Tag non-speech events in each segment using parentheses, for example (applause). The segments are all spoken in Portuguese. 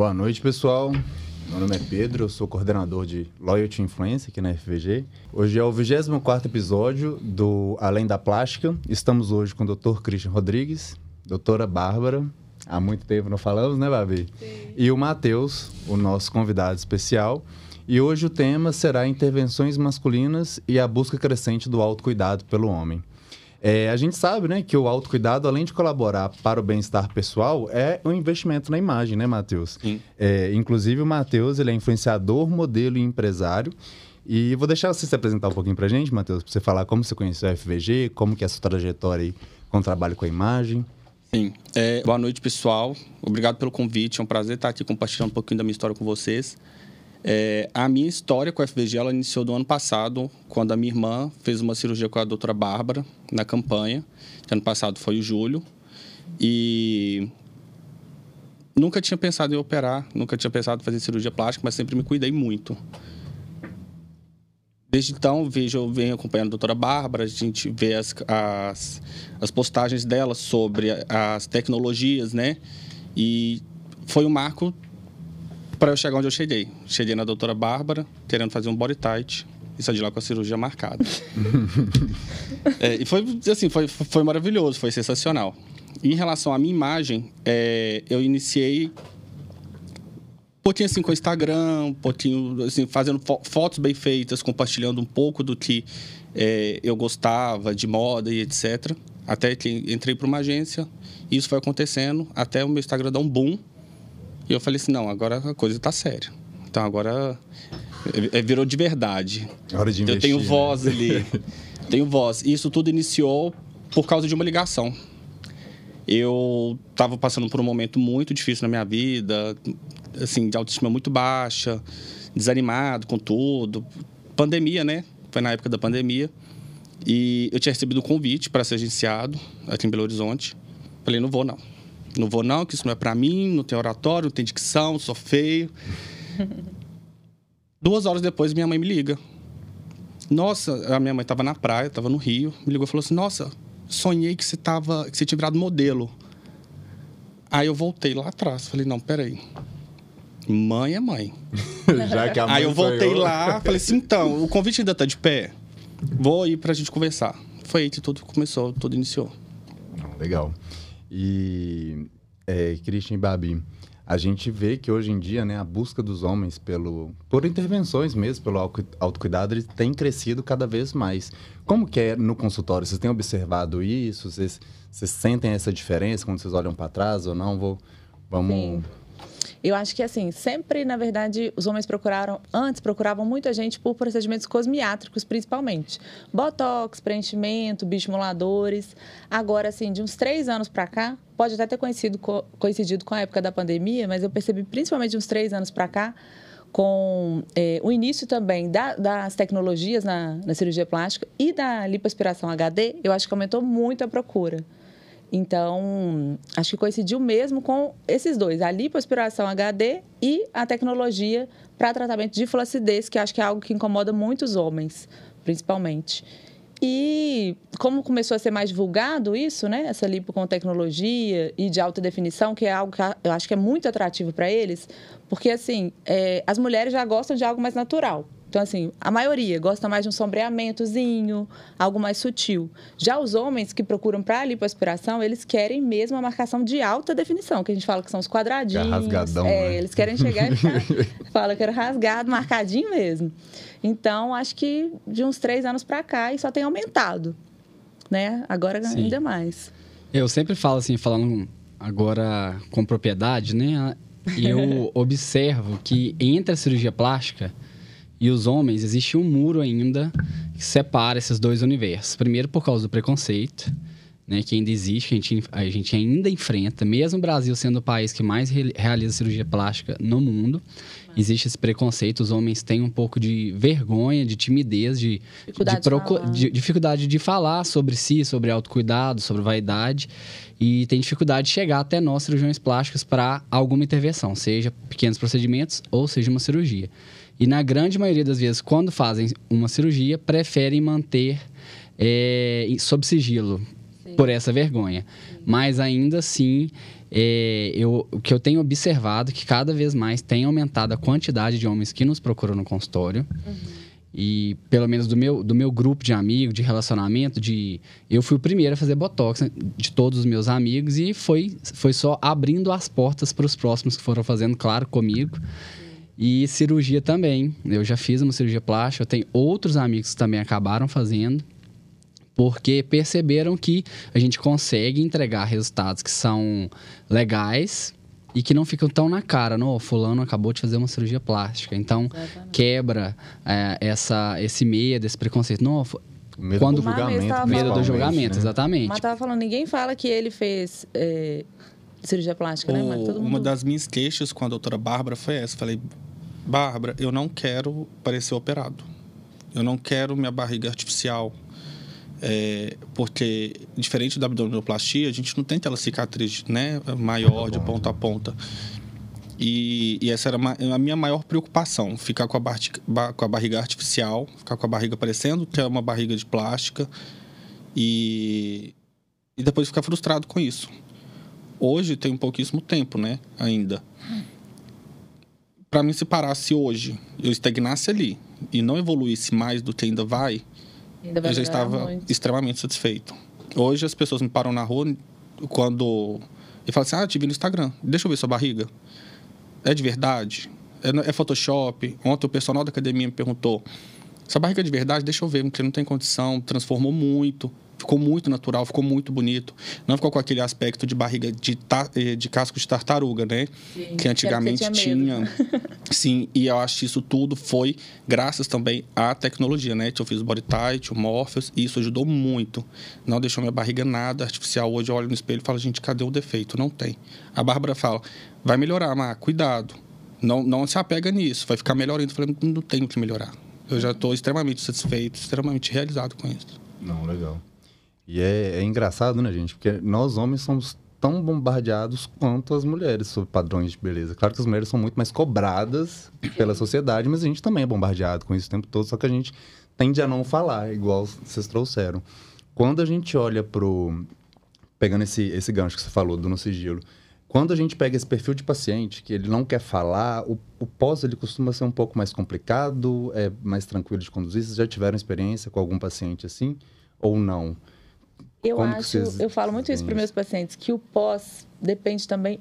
Boa noite, pessoal. Meu nome é Pedro, eu sou coordenador de Loyalty Influência aqui na FVG. Hoje é o 24 episódio do Além da Plástica. Estamos hoje com o Dr. Christian Rodrigues, doutora Bárbara. Há muito tempo não falamos, né, Babi? Sim. E o Matheus, o nosso convidado especial. E hoje o tema será intervenções masculinas e a busca crescente do autocuidado pelo homem. É, a gente sabe né, que o autocuidado, além de colaborar para o bem-estar pessoal, é um investimento na imagem, né, Matheus? Sim. É, inclusive, o Matheus ele é influenciador, modelo e empresário. E vou deixar você se apresentar um pouquinho para a gente, Matheus, para você falar como você conheceu a FVG, como que é a sua trajetória aí com o trabalho com a imagem. Sim. É, boa noite, pessoal. Obrigado pelo convite. É um prazer estar aqui compartilhando um pouquinho da minha história com vocês. É, a minha história com a FVG ela iniciou do ano passado, quando a minha irmã fez uma cirurgia com a doutora Bárbara na campanha. Que ano passado foi o julho. E nunca tinha pensado em operar, nunca tinha pensado em fazer cirurgia plástica, mas sempre me cuidei muito. Desde então, vejo, eu venho acompanhando a doutora Bárbara, a gente vê as, as, as postagens dela sobre as tecnologias, né? E foi um marco para eu chegar onde eu cheguei. Cheguei na doutora Bárbara, querendo fazer um body tight, e saí de lá com a cirurgia marcada. (laughs) é, e foi, assim, foi, foi maravilhoso, foi sensacional. Em relação à minha imagem, é, eu iniciei um pouquinho assim com o Instagram, um pouquinho assim, fazendo fo fotos bem feitas, compartilhando um pouco do que é, eu gostava de moda e etc. Até que entrei para uma agência, e isso foi acontecendo até o meu Instagram dar um boom. E eu falei assim, não, agora a coisa está séria. Então agora é, é, virou de verdade. Hora de investir, eu tenho voz né? ali. (laughs) tenho voz. E isso tudo iniciou por causa de uma ligação. Eu estava passando por um momento muito difícil na minha vida, assim, de autoestima muito baixa, desanimado com tudo. Pandemia, né? Foi na época da pandemia. E eu tinha recebido um convite para ser agenciado aqui em Belo Horizonte. Falei, não vou não. Não vou não, que isso não é para mim, não tem oratório, não tem dicção, sou feio. (laughs) Duas horas depois, minha mãe me liga. Nossa, a minha mãe estava na praia, estava no Rio, me ligou e falou assim: Nossa, sonhei que você, tava, que você tinha virado modelo. Aí eu voltei lá atrás, falei: Não, peraí. Mãe é mãe. (laughs) Já que a mãe Aí eu voltei lá, (laughs) falei assim: Então, o convite ainda está de pé. Vou ir para a gente conversar. Foi aí que tudo começou, tudo iniciou. Legal. E, é, Christian e Babi, a gente vê que hoje em dia, né, a busca dos homens pelo, por intervenções mesmo, pelo autocuidado, ele tem crescido cada vez mais. Como que é no consultório? Vocês têm observado isso? Vocês, vocês sentem essa diferença quando vocês olham para trás ou não? Vou, vamos... Sim. Eu acho que, assim, sempre, na verdade, os homens procuraram, antes procuravam muita gente por procedimentos cosmiátricos, principalmente. Botox, preenchimento, bioestimuladores. Agora, assim, de uns três anos para cá, pode até ter coincidido, coincidido com a época da pandemia, mas eu percebi, principalmente de uns três anos para cá, com é, o início também da, das tecnologias na, na cirurgia plástica e da lipoaspiração HD, eu acho que aumentou muito a procura. Então, acho que coincidiu mesmo com esses dois, a lipoaspiração HD e a tecnologia para tratamento de flacidez, que acho que é algo que incomoda muitos homens, principalmente. E como começou a ser mais divulgado isso, né? Essa lipo com tecnologia e de alta definição, que é algo que eu acho que é muito atrativo para eles, porque assim, é, as mulheres já gostam de algo mais natural. Então, assim, a maioria gosta mais de um sombreamentozinho, algo mais sutil. Já os homens que procuram para a lipoaspiração, eles querem mesmo a marcação de alta definição, que a gente fala que são os quadradinhos. É rasgadão, é, né? Eles querem chegar e ficar, (laughs) fala que era rasgado, marcadinho mesmo. Então, acho que de uns três anos para cá, isso só tem aumentado, né? Agora Sim. ainda mais. Eu sempre falo assim, falando agora com propriedade, né? Eu (laughs) observo que entre a cirurgia plástica e os homens, existe um muro ainda que separa esses dois universos. Primeiro, por causa do preconceito, né, que ainda existe, que a gente, a gente ainda enfrenta, mesmo o Brasil sendo o país que mais re realiza cirurgia plástica no mundo, existe esse preconceito. Os homens têm um pouco de vergonha, de timidez, de dificuldade de, de, dificuldade de falar sobre si, sobre autocuidado, sobre vaidade. E tem dificuldade de chegar até nós, cirurgiões plásticos, para alguma intervenção, seja pequenos procedimentos ou seja uma cirurgia. E na grande maioria das vezes, quando fazem uma cirurgia, preferem manter é, sob sigilo Sim. por essa vergonha. Sim. Mas ainda assim, é, eu, o que eu tenho observado é que cada vez mais tem aumentado a quantidade de homens que nos procuram no consultório. Uhum. E pelo menos do meu, do meu grupo de amigos, de relacionamento, de eu fui o primeiro a fazer botox né, de todos os meus amigos e foi, foi só abrindo as portas para os próximos que foram fazendo, claro, comigo. E cirurgia também. Eu já fiz uma cirurgia plástica, eu tenho outros amigos que também acabaram fazendo, porque perceberam que a gente consegue entregar resultados que são legais e que não ficam tão na cara, não, fulano acabou de fazer uma cirurgia plástica. Então, Exatamente. quebra é, essa, esse medo, esse preconceito. Não, medo quando do julgamento. Medo do julgamento, né? exatamente. Mas tava falando, ninguém fala que ele fez é, cirurgia plástica, o, né? Mas todo mundo... Uma das minhas queixas com a doutora Bárbara foi essa. Falei, Bárbara, eu não quero parecer operado. Eu não quero minha barriga artificial. É, porque, diferente da abdominoplastia, a gente não tem aquela cicatriz né, maior de ponta a ponta. E, e essa era a minha maior preocupação: ficar com a, barriga, com a barriga artificial, ficar com a barriga parecendo que é uma barriga de plástica e, e depois ficar frustrado com isso. Hoje tem pouquíssimo tempo, né? Ainda. Para mim, se parasse hoje, eu estagnasse ali e não evoluísse mais do que ainda vai, eu já estava muito. extremamente satisfeito. Hoje as pessoas me param na rua quando e falam assim: "Ah, te vi no Instagram. Deixa eu ver sua barriga. É de verdade? É, é Photoshop?" Ontem o personal da academia me perguntou: "Essa barriga é de verdade? Deixa eu ver, porque não tem condição, transformou muito." Ficou muito natural, ficou muito bonito. Não ficou com aquele aspecto de barriga de, ta, eh, de casco de tartaruga, né? Sim, que antigamente que tinha. (laughs) Sim, e eu acho que isso tudo foi graças também à tecnologia, né? Eu fiz o Body Tight, o Morpheus, e isso ajudou muito. Não deixou minha barriga nada artificial. Hoje eu olho no espelho e falo, gente, cadê o defeito? Não tem. A Bárbara fala, vai melhorar, Mar, cuidado. Não, não se apega nisso, vai ficar melhor ainda. Eu falei, não tenho que melhorar. Eu já estou extremamente satisfeito, extremamente realizado com isso. Não, legal. E é, é, engraçado, né, gente? Porque nós homens somos tão bombardeados quanto as mulheres sobre padrões de beleza. Claro que as mulheres são muito mais cobradas pela sociedade, mas a gente também é bombardeado com isso o tempo todo, só que a gente tende a não falar, igual vocês trouxeram. Quando a gente olha pro. Pegando esse, esse gancho que você falou do no sigilo, quando a gente pega esse perfil de paciente que ele não quer falar, o, o pós ele costuma ser um pouco mais complicado, é mais tranquilo de conduzir. Vocês já tiveram experiência com algum paciente assim ou não? Eu Como acho, eu falo muito isso para meus pacientes, que o pós depende também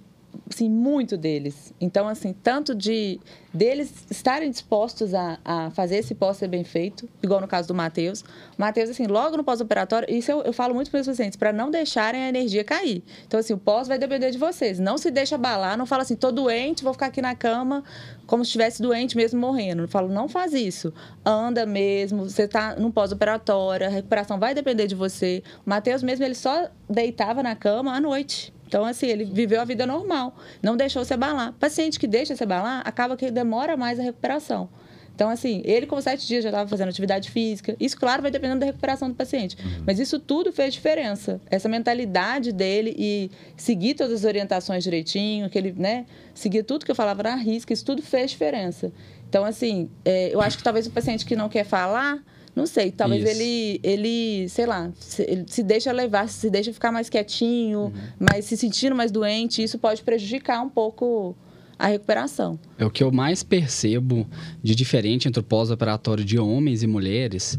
assim, muito deles. Então, assim, tanto de deles estarem dispostos a, a fazer esse pós ser bem feito, igual no caso do Matheus. Matheus, assim, logo no pós-operatório, isso eu, eu falo muito para os pacientes, para não deixarem a energia cair. Então, assim, o pós vai depender de vocês. Não se deixa abalar, não fala assim, tô doente, vou ficar aqui na cama como se estivesse doente mesmo morrendo. Eu falo, não faz isso. Anda mesmo, você está no pós-operatório, a recuperação vai depender de você. O Matheus mesmo, ele só deitava na cama à noite. Então, assim, ele viveu a vida normal, não deixou se abalar. Paciente que deixa se abalar, acaba que demora mais a recuperação. Então, assim, ele com sete dias já estava fazendo atividade física. Isso, claro, vai dependendo da recuperação do paciente. Uhum. Mas isso tudo fez diferença. Essa mentalidade dele e seguir todas as orientações direitinho, aquele, né? Seguir tudo que eu falava na risca, isso tudo fez diferença. Então, assim, é, eu acho que talvez o paciente que não quer falar não sei, talvez ele, ele, sei lá, se, ele se deixa levar, se deixa ficar mais quietinho, uhum. mas se sentindo mais doente, isso pode prejudicar um pouco a recuperação. É o que eu mais percebo de diferente entre o pós-operatório de homens e mulheres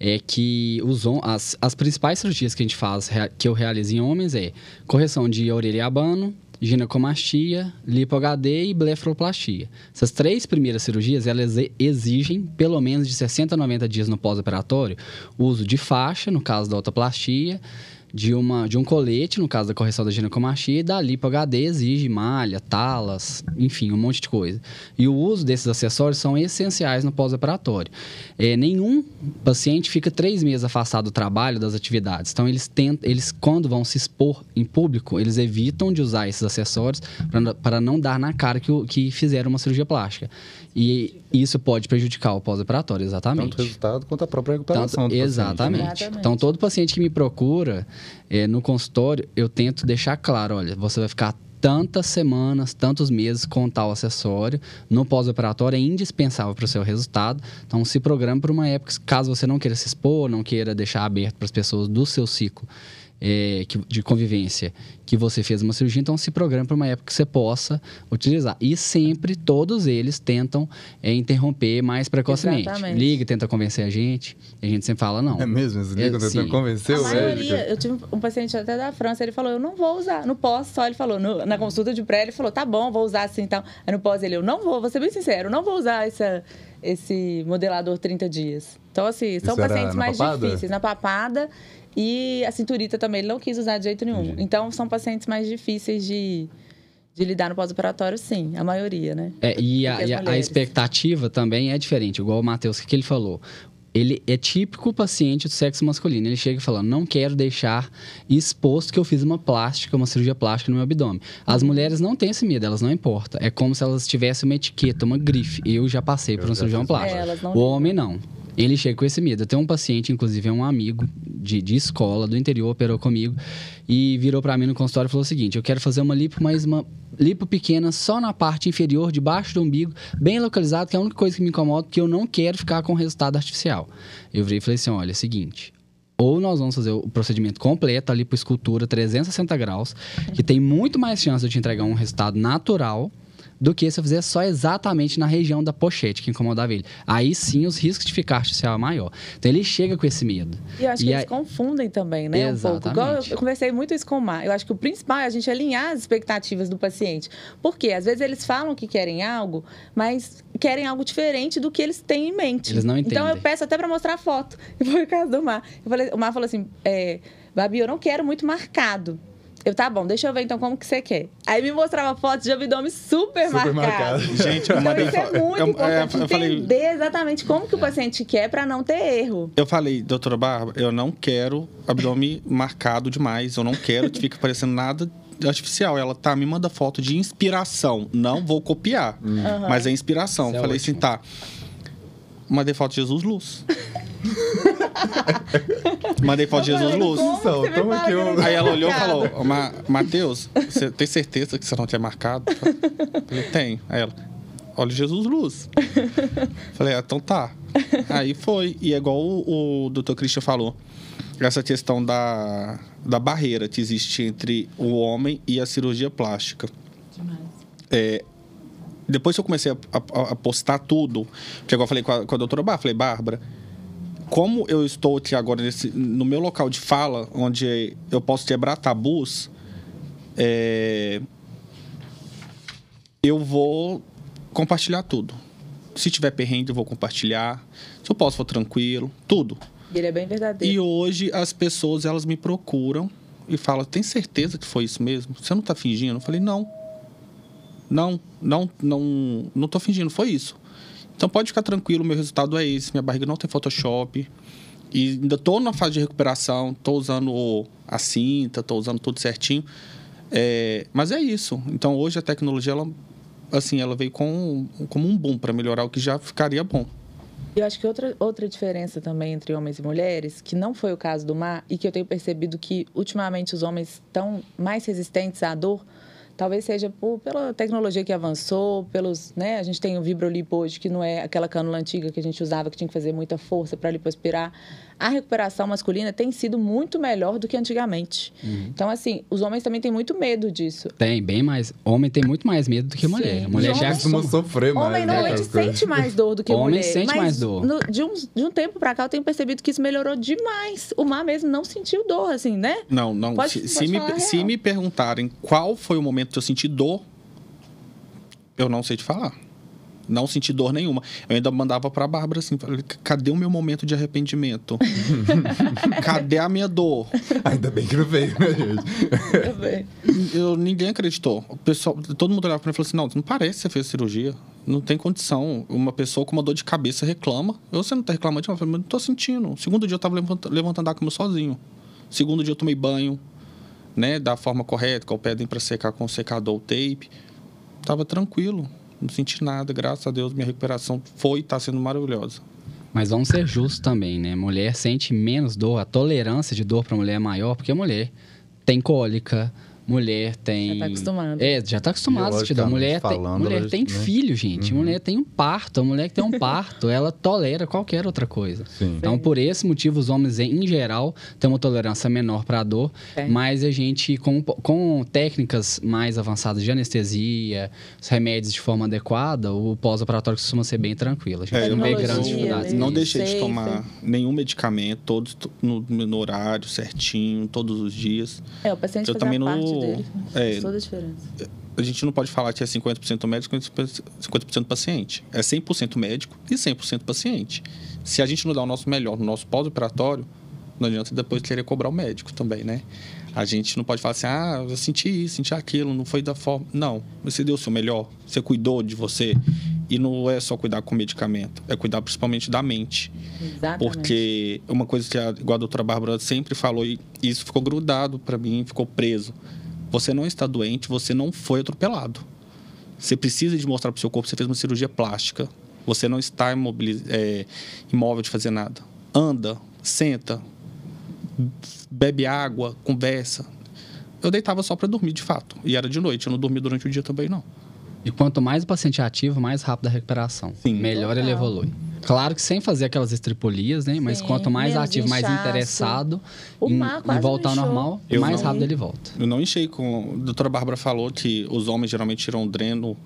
é que os, as, as principais cirurgias que a gente faz, que eu realizo em homens é correção de orelha e abano, ginecomastia, lipo-HD e blefaroplastia. Essas três primeiras cirurgias, elas exigem pelo menos de 60 a 90 dias no pós-operatório, uso de faixa, no caso da autoplastia, de, uma, de um colete, no caso da correção da ginecomastia, e da lipo HD exige malha, talas, enfim, um monte de coisa. E o uso desses acessórios são essenciais no pós-operatório. É, nenhum paciente fica três meses afastado do trabalho, das atividades. Então, eles tentam, eles, quando vão se expor em público, eles evitam de usar esses acessórios para não dar na cara que, que fizeram uma cirurgia plástica. E isso pode prejudicar o pós-operatório, exatamente. Tanto o resultado quanto a própria recuperação. Tanto, exatamente. exatamente. Então, todo paciente que me procura é, no consultório, eu tento deixar claro: olha, você vai ficar tantas semanas, tantos meses com tal acessório. No pós-operatório é indispensável para o seu resultado. Então, se programe para uma época, caso você não queira se expor, não queira deixar aberto para as pessoas do seu ciclo é, que, de convivência que você fez uma cirurgia, então se programa para uma época que você possa utilizar. E sempre, todos eles tentam é, interromper mais precocemente. Exatamente. Liga, tenta convencer a gente, e a gente sempre fala, não. É mesmo? Eles ligam É, tentando convencer A o maioria, médico? eu tive um paciente até da França, ele falou, eu não vou usar. No pós, só ele falou, no- na consulta de pré, ele falou, tá bom, vou usar assim e tal. Aí no pós ele, eu não vou, vou ser bem sincero, eu não vou usar essa, esse modelador 30 dias. Então, assim, são Isso pacientes mais papada? difíceis. Na papada e a cinturita também, ele não quis usar de jeito nenhum. Entendi. Então, são pacientes mais difíceis de, de lidar no pós-operatório, sim, a maioria, né? É, e a, e a- expectativa também é diferente, igual o Matheus, o que ele falou. Ele é típico paciente do sexo masculino. Ele chega falando: não quero deixar exposto que eu fiz uma plástica, uma cirurgia plástica no meu abdômen. As mulheres não têm esse medo, elas não importam. É como se elas tivessem uma etiqueta, uma grife. Eu já passei por Eu já cirurgião fiz plástica. É, o homem não. Ele chega com esse medo. Tenho um paciente, inclusive é um amigo de, de escola, do interior, operou comigo e virou pra mim no consultório e falou o seguinte: eu quero fazer uma lipo, mas uma lipo pequena só na parte inferior, debaixo do umbigo, bem localizado, que é a única coisa que me incomoda, porque eu não quero ficar com resultado artificial. Eu virei e falei assim: olha, é o seguinte. Ou nós vamos fazer o procedimento completo, ali para escultura 360 graus, que tem muito mais chance de te entregar um resultado natural do que se eu fizer só exatamente na região da pochete que incomodava ele. Aí sim os riscos de ficar artificial é maior. Então ele chega com esse medo. E eu acho que E eles aí- confundem também, né? Um pouco. Igual eu, Exatamente. conversei muito isso com o Mar. Eu acho que o principal é a gente alinhar as expectativas do paciente. Porque às vezes eles falam que querem algo, mas querem algo diferente do que eles têm em mente. Eles não Então eu entendem. peço até para mostrar a foto. (laughs) E foi o caso do Mar. Eu falei- o Mar falou assim: é, Babi, eu não quero muito marcado. Eu, tá bom, deixa eu ver então como que você quer. Aí me mostrava fotos de abdômen super, Super marcado. marcado. Gente, eu Então mandei isso é muito eu- é, importante eu falei- entender exatamente como que o paciente quer para não ter erro. Eu falei, doutora Bárbara, eu não quero abdômen marcado demais. Eu não quero que fique parecendo nada artificial. Ela, tá, me manda foto de inspiração. Não vou copiar, mas é inspiração. Isso é falei assim, ótimo. tá. Mandei foto de Jesus Luz. (laughs) Mandei foto de Jesus Luz. Toma fala aqui que um- não Aí ela olhou e falou, "Ma- Matheus, você tem certeza que você não tinha marcado? Eu falei, tem. Aí ela, olha o Jesus Luz. Falei, ah, então tá. Aí foi. E é igual o, o doutor Christian falou. Essa questão da, da barreira que existe entre o homem e a cirurgia plástica. É, depois que eu comecei a, a- a postar tudo, que agora eu falei com a, com a doutora Bárbara, falei, Bárbara, como eu estou aqui agora nesse, no meu local de fala, onde eu posso quebrar tabus, é, eu vou compartilhar tudo. Se tiver perrengue, eu vou compartilhar. Se eu posso, for tranquilo, tudo. Ele é bem verdadeiro. E hoje as pessoas elas me procuram e falam: "Tem certeza que foi isso mesmo? Você não está fingindo?" Eu falei: "Não. Não, não, não, não tô fingindo, foi isso. Então pode ficar tranquilo, meu resultado é esse, minha barriga não tem Photoshop. E ainda tô na fase de recuperação, tô usando a cinta, tô usando tudo certinho. É, mas é isso. Então hoje a tecnologia ela assim, ela veio com como um boom para melhorar o que já ficaria bom. Eu acho que outra, outra diferença também entre homens e mulheres, que não foi o caso do mar, e que eu tenho percebido que ultimamente os homens estão mais resistentes à dor, talvez seja por, pela tecnologia que avançou, pelos, né, a gente tem o Vibrolipo hoje, que não é aquela cânula antiga que a gente usava, que tinha que fazer muita força para lipoaspirar. A recuperação masculina tem sido muito melhor do que antigamente. Então, assim, os homens também têm muito medo disso. Tem, bem mais. Homem tem muito mais medo do que mulher. Sim. A mulher já Costuma sofrer mais. Homem né, normalmente coisas. sente mais dor do que Homem mulher. sente mas mais dor. no- de, um, de um tempo pra cá, eu tenho percebido que isso melhorou demais. O Mar mesmo não sentiu dor, assim, né? Não, não. Pode- se, pode se me, se me perguntarem qual foi o momento que eu senti dor, eu não sei te falar. Não senti dor nenhuma. Eu ainda mandava pra Bárbara assim, falei, cadê o meu momento de arrependimento? (laughs) cadê a minha dor? Ainda bem que não veio, né, gente? Eu, ninguém acreditou. O pessoal, todo mundo olhava pra mim e falou assim: não, não parece que você fez cirurgia. Não tem condição. Uma pessoa com uma dor de cabeça reclama. Eu, você não tá reclamando? Eu falei, mas não tô sentindo. Segundo dia eu tava levanta- levantando da cama sozinho. Segundo dia eu tomei banho, né? Da forma correta, que eu pedem pra secar com secador ou tape. Tava tranquilo. Não senti nada, graças a Deus. Minha recuperação foi e tá sendo maravilhosa. Mas vamos ser justos também, né? Mulher sente menos dor, a tolerância de dor para mulher é maior, porque a mulher tem cólica, mulher tem. Já tá acostumado. É, já tá acostumado a assistir. Mulher tem, falando, mulher tem né? filho, gente. Mulher tem um parto. A mulher que tem um (laughs) parto, ela tolera qualquer outra coisa. Sim. Então, por esse motivo, os homens, em geral, têm uma tolerância menor para a dor, Tem. mas a gente, com, com técnicas mais avançadas de anestesia, os remédios de forma adequada, o pós-operatório costuma ser bem tranquilo. A gente É, não vê grandes né? dificuldades. Não deixei de tomar nenhum medicamento, todos to- no, no horário certinho, todos os dias. É, o paciente Eu também não- parte dele. é. Toda a diferença. A gente não pode falar que é 50% médico e 50% paciente. É 100% médico e 100% paciente. Se a gente não dá o nosso melhor no nosso pós-operatório, não adianta depois querer cobrar o médico também, né? A gente não pode falar assim, ah, eu senti isso, senti aquilo, não foi da forma. Não, você deu o seu melhor, você cuidou de você. E não é só cuidar com medicamento, é cuidar principalmente da mente. Exatamente. Porque uma coisa que a, igual a doutora Bárbara sempre falou, e isso ficou grudado para mim, ficou preso. Você não está doente, você não foi atropelado. Você precisa de mostrar para o seu corpo que você fez uma cirurgia plástica. Você não está imobiliz- é, imóvel de fazer nada. Anda, senta, bebe água, conversa. Eu deitava só para dormir, de fato. E era de noite, eu não dormia durante o dia também, não. E quanto mais o paciente é ativo, mais rápido a recuperação. Sim. Melhor ele Total. evolui. Claro que sem fazer aquelas estripolias, né? Mas Sim, quanto mais menos ativo, mais inchaço. interessado O em, mar em voltar ao normal, Eu mais não. rápido ele volta. Eu não enchei com. A doutora Bárbara falou que os homens geralmente tiram dreno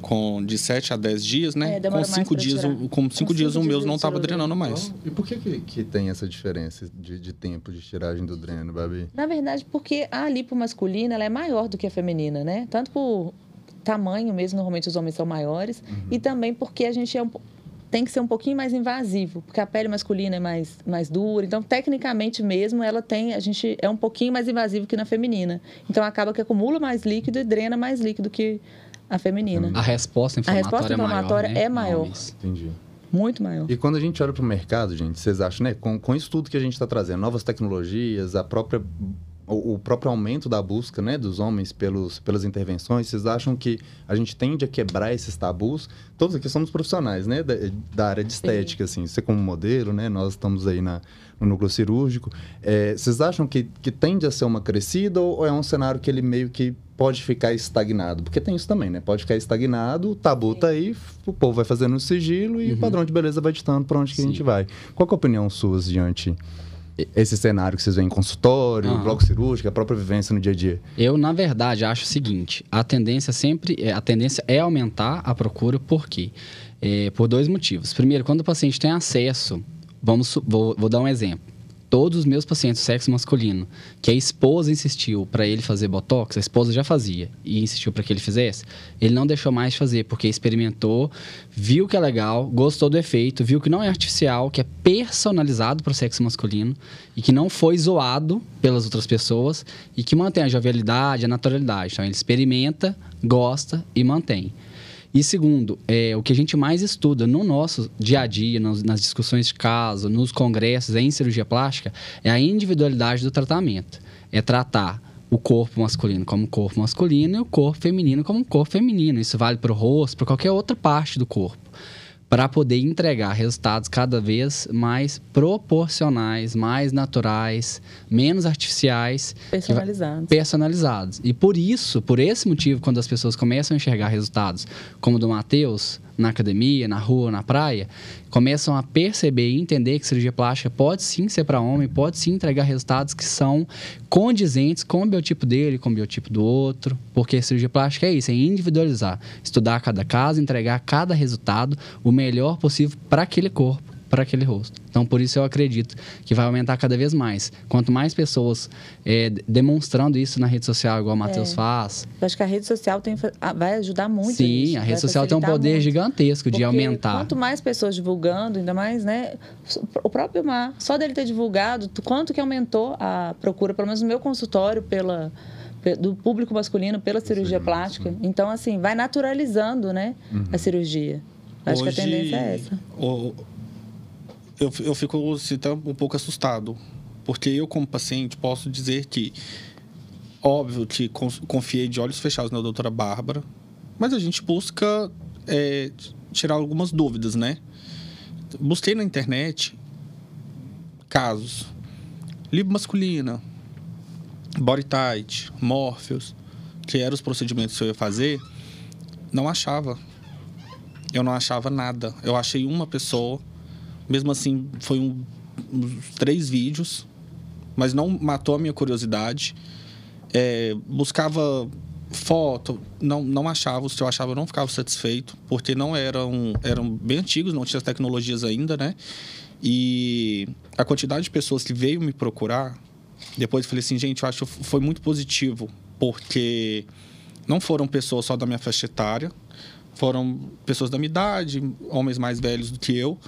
com de 7 a 10 dias, né? É, com mais cinco dias, o- com 5 Com dias o meu não estava drenando mais. E por que, que, que tem essa diferença de, de tempo de tiragem do dreno, Babi? Na verdade, porque a lipo masculina ela é maior do que a feminina, né? Tanto por tamanho mesmo, normalmente os homens são maiores, e também porque a gente é um, tem que ser um pouquinho mais invasivo, porque a pele masculina é mais, mais dura. Então, tecnicamente mesmo, ela tem, a gente é um pouquinho mais invasivo que na feminina. Então, acaba que acumula mais líquido e drena mais líquido que a feminina. A resposta inflamatória, resposta inflamatória é maior. né, é maior. Entendi. Muito maior. E quando a gente olha para o mercado, gente, vocês acham, né? Com, com isso tudo que a gente está trazendo, novas tecnologias, a própria, o, o próprio aumento da busca né, dos homens pelos, pelas intervenções, vocês acham que a gente tende a quebrar esses tabus? Todos aqui somos profissionais, né? Da, da área de estética, assim. Você como modelo, né? Nós estamos aí na, no núcleo cirúrgico. É, vocês acham que, que tende a ser uma crescida ou, ou é um cenário que ele meio que pode ficar estagnado? Porque tem isso também, né? Pode ficar estagnado, o tabu tá aí, o povo vai fazendo o sigilo e o padrão de beleza vai ditando para onde que a gente vai. Qual que é a opinião suas diante esse cenário que vocês veem em consultório, Aham. bloco cirúrgico, a própria vivência no dia a dia? Eu, na verdade, acho o seguinte: a tendência sempre é, a tendência é aumentar a procura, por quê? É, por dois motivos. Primeiro, quando o paciente tem acesso, vamos, vou, vou dar um exemplo. Todos os meus pacientes sexo masculino, que a esposa insistiu para ele fazer botox, a esposa já fazia e insistiu para que ele fizesse, ele não deixou mais fazer, porque experimentou, viu que é legal, gostou do efeito, viu que não é artificial, que é personalizado para o sexo masculino e que não foi zoado pelas outras pessoas e que mantém a jovialidade, a naturalidade. Então ele experimenta, gosta e mantém. E segundo, é, o que a gente mais estuda no nosso dia a dia, nos- nas discussões de caso, nos congressos em cirurgia plástica, é a individualidade do tratamento. É tratar o corpo masculino como corpo masculino e o corpo feminino como corpo feminino. Isso vale para o rosto, para qualquer outra parte do corpo para poder entregar resultados cada vez mais proporcionais, mais naturais, menos artificiais, Personalizados. personalizados. E por isso, por esse motivo, quando as pessoas começam a enxergar resultados como o do Matheus, na academia, na rua, na praia, começam a perceber e entender que cirurgia plástica pode sim ser para homem, pode sim entregar resultados que são condizentes com o biotipo dele, com o biotipo do outro, porque cirurgia plástica é isso, é individualizar, estudar cada caso, entregar cada resultado o melhor possível para aquele corpo para aquele rosto. Então, por isso eu acredito que vai aumentar cada vez mais. Quanto mais pessoas é, demonstrando isso na rede social, igual o Matheus É. faz, Eu acho que a rede social tem, ah, vai ajudar muito sim, isso, a rede social tem um poder muito. gigantesco de Porque aumentar. Quanto mais pessoas divulgando, ainda mais, né? O próprio Mar, só dele ter divulgado, quanto que aumentou a procura, pelo menos no meu consultório, pela pe- do público masculino pela cirurgia Sim, plástica. Então, assim, vai naturalizando, né? A cirurgia. Acho que a tendência é essa. o- eu, eu fico até um pouco assustado, porque eu, como paciente, posso dizer que, óbvio que confiei de olhos fechados na doutora Bárbara, mas a gente busca é, tirar algumas dúvidas, né? Busquei na internet casos. Libo masculina. Body tight, Morpheus, que eram os procedimentos que eu ia fazer, não achava. Eu não achava nada. Eu achei uma pessoa, mesmo assim, foi um, uns três vídeos, mas não matou a minha curiosidade. É, buscava foto, não, não achava. Se eu achava, eu não ficava satisfeito, porque não eram, eram bem antigos, não tinha as tecnologias ainda, né? E a quantidade de pessoas que veio me procurar, depois eu falei assim, gente, eu acho que foi muito positivo, porque não foram pessoas só da minha faixa etária, foram pessoas da minha idade, homens mais velhos do que eu,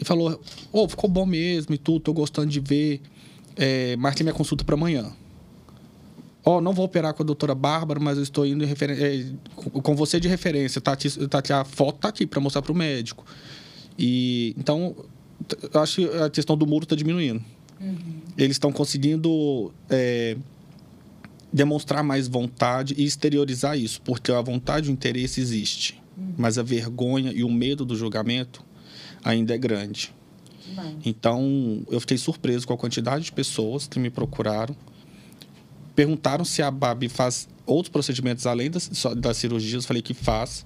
e falou, ô, oh, ficou bom mesmo e tudo, tô gostando de ver, é, marquei minha consulta para amanhã. Ó, oh, não vou operar com a doutora Bárbara, mas eu estou indo é, com você de referência, tá aqui, tá aqui a foto tá aqui para mostrar para o médico. E então eu acho que a questão do muro está diminuindo. Uhum. Eles estão conseguindo é, demonstrar mais vontade e exteriorizar isso, porque a vontade e o interesse existe, uhum. mas a vergonha e o medo do julgamento ainda é grande. Então, eu fiquei surpreso com a quantidade de pessoas que me procuraram, perguntaram se a Babi faz outros procedimentos além das, das cirurgias, falei que faz.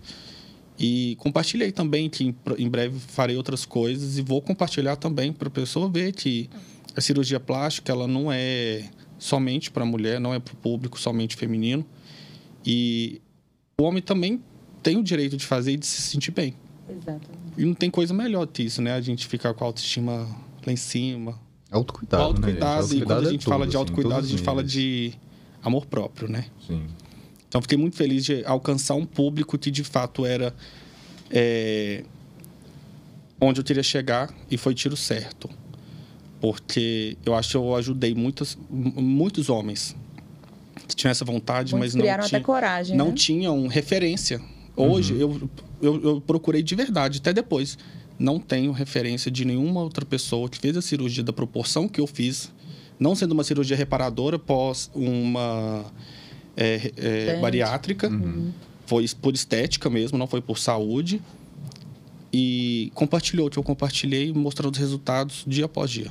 E compartilhei também que em, breve farei outras coisas e vou compartilhar também para a pessoa ver que a cirurgia plástica ela não é somente para a mulher, não é para o público somente feminino. E o homem também tem o direito de fazer e de se sentir bem. Exatamente. E não tem coisa melhor que isso, né? A gente ficar com a autoestima lá em cima. Autocuidado, autocuidado, né, E quando a gente é fala de autocuidado, assim, a gente fala de amor próprio, né? Sim. Então, fiquei muito feliz de alcançar um público que, de fato, era é, onde eu queria chegar e foi tiro certo. Porque eu acho que eu ajudei muitos, muitos homens que tinham essa vontade, Muitos mas não, tinha, coragem, não né? tinham referência. Hoje, uhum. eu, eu, eu procurei de verdade, até depois. Não tenho referência de nenhuma outra pessoa que fez a cirurgia da proporção que eu fiz, não sendo uma cirurgia reparadora pós uma é, é, bariátrica. Uhum. Foi por estética mesmo, não foi por saúde. E compartilhou o que eu compartilhei, mostrando os resultados dia após dia.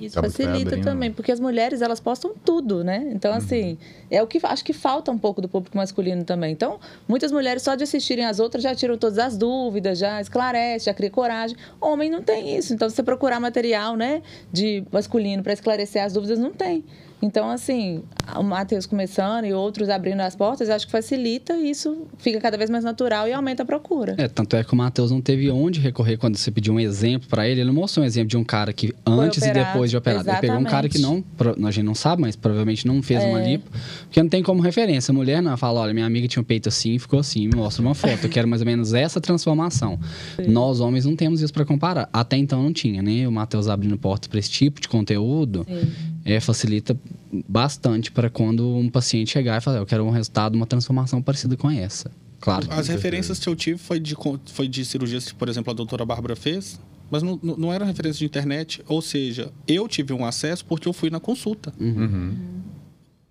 Isso facilita também, porque as mulheres elas postam tudo, né? Então, uhum. assim, é o que acho que falta um pouco do público masculino também. Então, muitas mulheres só de assistirem as outras já tiram todas as dúvidas, já esclarece, já cria coragem. Homem não tem isso. Então, se você procurar material, né, de masculino para esclarecer as dúvidas, não tem. Então, assim, o Matheus começando e outros abrindo as portas, acho que facilita e isso fica cada vez mais natural e aumenta a procura. É, tanto é que o Matheus não teve onde recorrer quando você pediu um exemplo para ele. Ele não mostrou um exemplo de um cara que antes e depois de operar. Ele pegou um cara que não, a gente não sabe, mas provavelmente não fez é. uma lipo, porque não tem como referência. A mulher não fala, olha, minha amiga tinha um peito assim e ficou assim, me mostra uma foto. Eu quero mais ou menos essa transformação. (laughs) Sim. Nós, homens, não temos isso para comparar. Até então não tinha, né? O Matheus abrindo portas para esse tipo de conteúdo. Sim é, facilita bastante para quando um paciente chegar e falar, eu quero um resultado, uma transformação parecida com essa. Claro. As referências que eu tive foi de, foi de cirurgias que, por exemplo, a doutora Bárbara fez, mas não, não era referência de internet. Ou seja, eu tive um acesso porque eu fui na consulta. Uhum.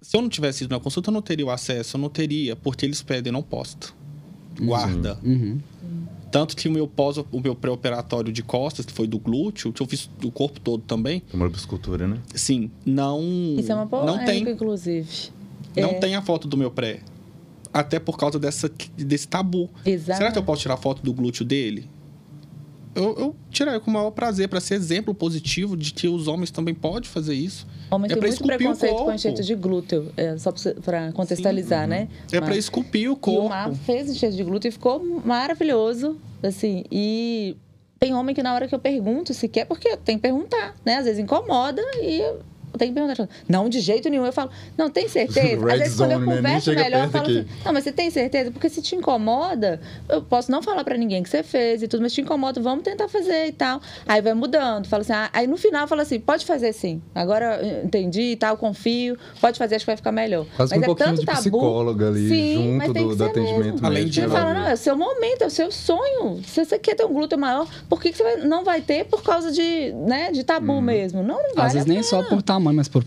Se eu não tivesse ido na consulta, eu não teria o acesso, eu não teria, porque eles pedem, não posto. Guarda. Uhum. Tanto que o meu pós, o meu pré-operatório de costas, que foi do glúteo, que eu fiz do corpo todo também. Uma escultura, né? Sim, não. Isso é uma polêmica, não tem, inclusive. Não é. tem a foto do meu pré. Até por causa dessa, desse tabu. Exato. Será que eu posso tirar foto do glúteo dele? Eu, eu tiraria com o maior prazer para ser exemplo positivo de que os homens também podem fazer isso. Homem é tem muito preconceito com enxerto de glúteo, é, só para contextualizar, Sim. né? É para esculpir o corpo. E o Mar fez enxerto de glúteo e ficou maravilhoso, assim, e tem homem que na hora que eu pergunto se quer, porque tenho que perguntar, né? Às vezes incomoda e tem que perguntar. Não, de jeito nenhum. Eu falo, não, tem certeza? (laughs) Às vezes, quando eu né? converso né? melhor, eu falo aqui. assim, não, mas você tem certeza? Porque se te incomoda, eu posso não falar para ninguém que você fez e tudo, mas te incomoda, vamos tentar fazer e tal. Aí vai mudando, fala assim, ah, aí no final fala assim, pode fazer sim. Agora entendi e tal, confio, pode fazer, acho que vai ficar melhor. Quase mas um é pouquinho tanto de tabu, psicóloga ali, sim, junto do, do atendimento mesmo. Além de você fala, não, é o seu momento, é o seu sonho. Se você quer ter um glúteo maior, por que, que você vai, não vai ter por causa de, né, de tabu hum. mesmo? Não, não vai. Às vezes nem só por tamanho, mas por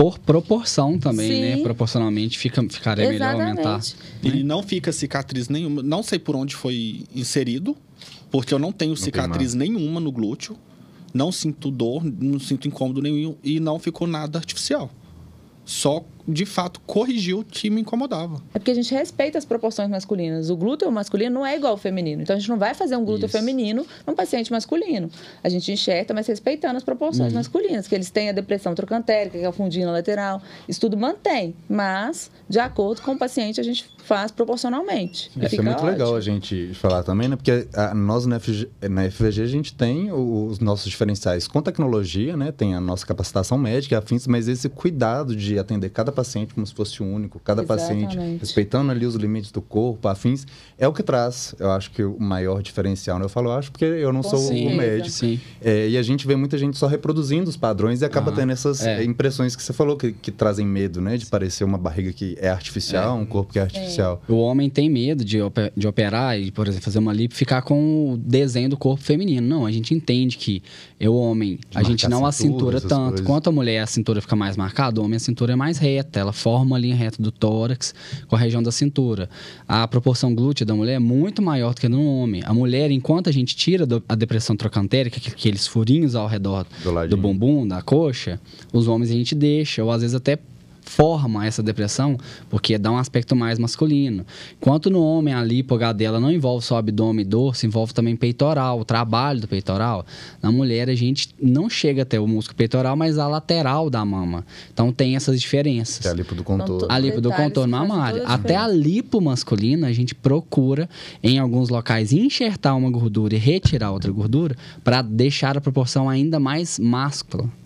por proporção também, né? Sim. né? Proporcionalmente fica, ficaria Exatamente. melhor aumentar. Ele né? não fica cicatriz nenhuma. Não sei por onde foi inserido, porque eu não tenho não cicatriz nenhuma no glúteo. Não sinto dor, não sinto incômodo nenhum e não ficou nada artificial. só de fato corrigiu o que me incomodava. É porque a gente respeita as proporções masculinas. O glúteo masculino não é igual ao feminino. Então a gente não vai fazer um glúteo Isso. feminino num paciente masculino. A gente enxerta, mas respeitando as proporções masculinas, que eles têm a depressão trocantérica, que é a fundina lateral. Isso tudo mantém, mas de acordo com o paciente a gente faz proporcionalmente. E Isso é muito legal ótimo. a gente falar também, né? Porque a- nós na FG, na FVG a gente tem os nossos diferenciais com tecnologia, né? Tem a nossa capacitação médica, afins, mas esse cuidado de atender cada paciente como se fosse único, cada paciente Exatamente. respeitando ali os limites do corpo, afins, é o que traz, eu acho que o maior diferencial. Né? Eu falo, eu acho porque eu não Com sou certeza. o médico. Sim. É, e a gente vê muita gente só reproduzindo os padrões e acaba Ah, tendo essas é. impressões que você falou que, que trazem medo, né? De parecer uma barriga que é artificial, um corpo que é artificial. O homem tem medo de, de operar e, por exemplo, fazer uma lipo e ficar com o desenho do corpo feminino. Não, a gente entende que eu, homem, De a gente não a a cintura, cintura tanto. coisas. Quanto a mulher, a cintura fica mais marcada, o homem, a cintura é mais reta. Ela forma a linha reta do tórax com a região da cintura. A proporção glútea da mulher é muito maior do que no homem. A mulher, enquanto a gente tira a depressão trocantérica, que- aqueles furinhos ao redor Do do bumbum, da coxa, os homens a gente deixa, ou às vezes até forma essa depressão, porque dá um aspecto mais masculino. Enquanto no homem a lipo HD ela não envolve só abdômen e dorso, envolve também peitoral, o trabalho do peitoral. Na mulher a gente não chega até o músculo peitoral, mas a lateral da mama. Então tem essas diferenças. É a lipo do contorno. A lipo do contorno mamário. Até a lipo masculina, a gente procura, em alguns locais, enxertar uma gordura e retirar outra gordura para deixar a proporção ainda mais máscula.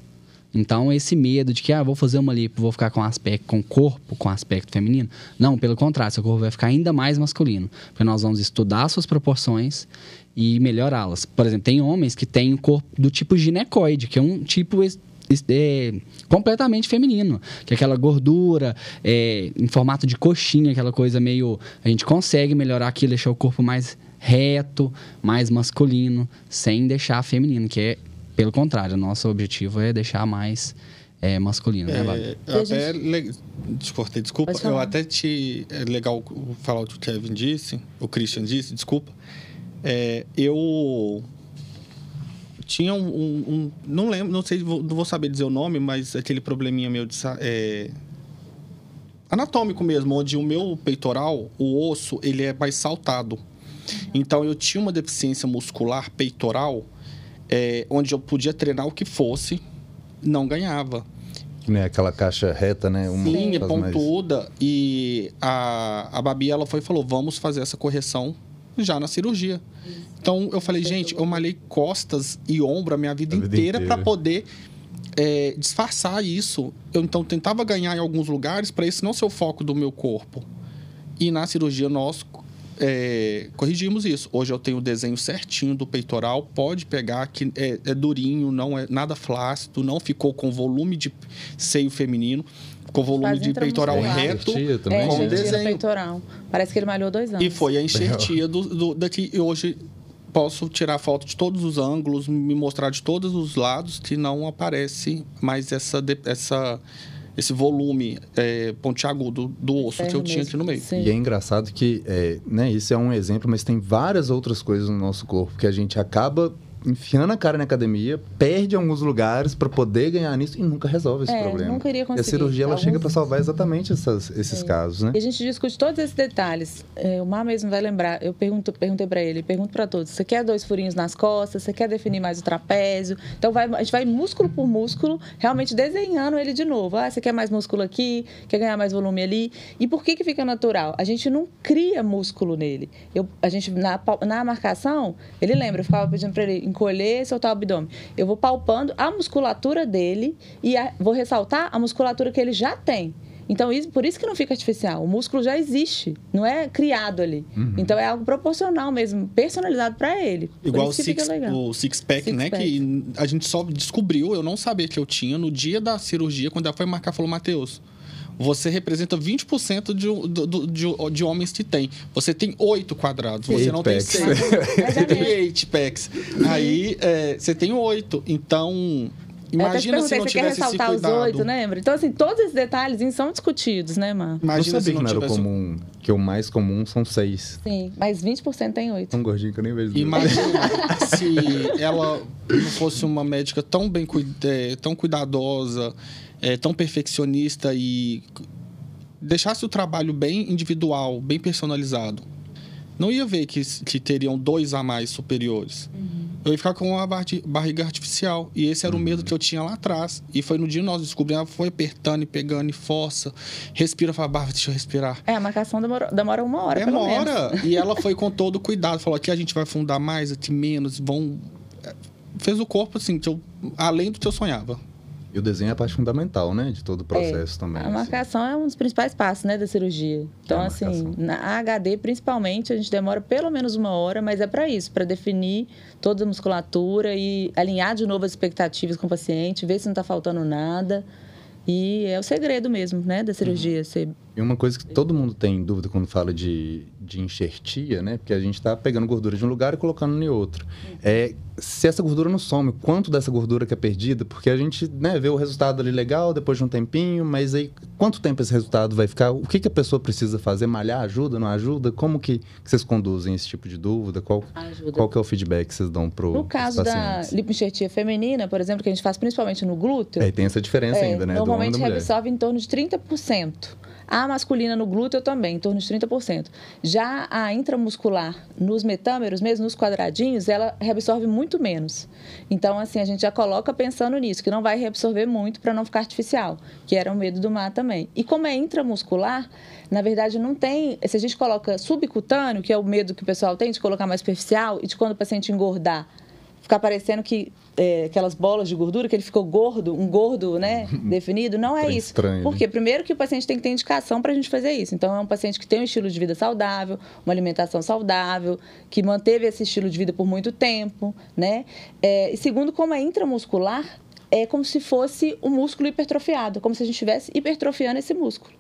Então, esse medo de que, ah, vou fazer uma lipo, vou ficar com aspecto, com corpo, com aspecto feminino. Não, pelo contrário, seu corpo vai ficar ainda mais masculino. Porque nós vamos estudar suas proporções e melhorá-las. Por exemplo, tem homens que têm o corpo do tipo ginecoide, que é um tipo é, completamente feminino. Que é aquela gordura é, em formato de coxinha, aquela coisa meio. A gente consegue melhorar aquilo, deixar o corpo mais reto, mais masculino, sem deixar feminino, que é, pelo contrário, o nosso objetivo é deixar mais é, masculino, né, Babi? É, E eu a até le... desculpa. Eu até te. É legal falar o que o Kevin disse, o Christian disse, desculpa. É, eu tinha um, um- um- Não lembro, não sei, vou- não vou saber dizer o nome, mas aquele probleminha meu de. É, anatômico mesmo, onde o meu peitoral, o osso, ele é mais saltado. Então eu tinha uma deficiência muscular peitoral, é, onde eu podia treinar o que fosse, não ganhava. Né? Aquela caixa reta, né? Uma Sim, é faz mais- pontuda. E a, a Babi, ela foi e falou, vamos fazer essa correção já na cirurgia. Então, eu falei, gente, eu malhei costas e ombro a minha vida A vida inteira inteira. para poder é, disfarçar isso. Eu, então, tentava ganhar em alguns lugares para esse não ser o foco do meu corpo. E na cirurgia, nós é, corrigimos isso. Hoje eu tenho o desenho certinho do peitoral, pode pegar, que é, é durinho, não é nada flácido, não ficou com volume de seio feminino, com volume de peitoral reto. Também, É, com no desenho. peitoral. Parece que ele malhou dois anos. E foi a enxertia do, do- daqui. E hoje posso tirar foto de todos os ângulos, me mostrar de todos os lados que não aparece mais essa, essa, esse volume é, pontiagudo do osso que eu tinha mesmo. aqui no meio. Sim. E é engraçado que, é, né, isso é um exemplo, mas tem várias outras coisas no nosso corpo que a gente acaba enfiando a cara na academia, perde alguns lugares para poder ganhar nisso e nunca resolve esse É, problema. nunca iria E a conseguir. cirurgia ela chega para salvar exatamente essas- esses casos, né? E a gente discute todos esses detalhes. É, o Mar mesmo vai lembrar. Eu pergunto, perguntei para ele, pergunto para todos: você quer dois furinhos nas costas? Você quer definir mais o trapézio? Então vai, a gente vai músculo por músculo, realmente desenhando ele de novo. Ah, você quer mais músculo aqui? Quer ganhar mais volume ali? E por que que fica natural? A gente não cria músculo nele. Eu, a gente na, na marcação, ele lembra, eu ficava pedindo para ele encolher, soltar o abdômen. Eu vou palpando a musculatura dele e a- vou ressaltar a musculatura que ele já tem. Então, isso, por isso que não fica artificial. O músculo já existe, não é criado ali. Uhum. Então, é algo proporcional mesmo, personalizado para ele. Igual o isso que fica six, legal. o six pack, Six né? pack. Que a gente só descobriu, eu não sabia que eu tinha no dia da cirurgia, quando ela foi marcar, falou, Matheus, você representa 20% de, do- de, de homens que tem. Você tem oito quadrados, você Eight não tem seis. (laughs) É Você tem mesmo. eight packs. Aí é, você tem oito. Então, imagina se não você quer tivesse esse ressaltar os oito, né? lembra? Então, assim, todos esses detalhes são discutidos, né, Mar? Não Imagina se sabia não que não era o tivesse... comum, que o mais comum são seis. Sim, mas 20% tem oito. Tão gordinho que eu nem vejo. Imagina (laughs) se ela não fosse uma médica tão bem eh, tão cuidadosa, é, tão perfeccionista e deixasse o trabalho bem individual, bem personalizado, não ia ver que, que teriam dois a mais superiores. Uhum. Eu ia ficar com uma barriga artificial. E esse era uhum. o medo que eu tinha lá atrás. E foi no dia que nós descobrimos, ela foi apertando e pegando e força. Respira, fala, barra, deixa eu respirar. É, a marcação demora, demora uma hora, Demora. E (laughs) ela foi com todo cuidado. Falou, aqui a gente vai fundar mais, aqui menos, vão... É, fez o corpo, assim, eu, além do que eu sonhava. E o desenho é a parte fundamental, né? De todo o processo é, também. A assim. marcação é um dos principais passos, né? Da cirurgia. Então, é assim, na HD, principalmente, a gente demora pelo menos uma hora, mas é para isso, para definir toda a musculatura e alinhar de novo as expectativas com o paciente, ver se não está faltando nada. E é o segredo mesmo, né? Da cirurgia. Uhum. Ser... E uma coisa que todo mundo tem dúvida quando fala de, de enxertia, né? Porque a gente está pegando gordura de um lugar e colocando em outro. É se essa gordura não some, quanto dessa gordura que é perdida, porque a gente né, vê o resultado ali legal depois de um tempinho, mas aí quanto tempo esse resultado vai ficar? O que, que a pessoa precisa fazer? Malhar ajuda, não ajuda? Como que, que vocês conduzem esse tipo de dúvida? Qual, qual que é o feedback que vocês dão para No caso da lipoenxertia feminina, por exemplo, que a gente faz principalmente no glúteo... É, tem essa diferença é, ainda, né? Normalmente absorve em torno de 30%. A masculina no glúteo também, em torno de 30%. Já a intramuscular, nos metâmeros, mesmo nos quadradinhos, ela reabsorve muito menos. Então, assim, a gente já coloca pensando nisso, que não vai reabsorver muito para não ficar artificial, que era o medo do mar também. E como é intramuscular, na verdade não tem. Se a gente coloca subcutâneo, que é o medo que o pessoal tem de colocar mais superficial, e de quando o paciente engordar, ficar parecendo que é, aquelas bolas de gordura, que ele ficou gordo, um gordo, né, (laughs) definido. Não é isso. Estranho, Porque, primeiro, que o paciente tem que ter indicação para a gente fazer isso. Então, é um paciente que tem um estilo de vida saudável, uma alimentação saudável, que manteve esse estilo de vida por muito tempo, né? É, e segundo, como é intramuscular, é como se fosse um músculo hipertrofiado, como se a gente estivesse hipertrofiando esse músculo.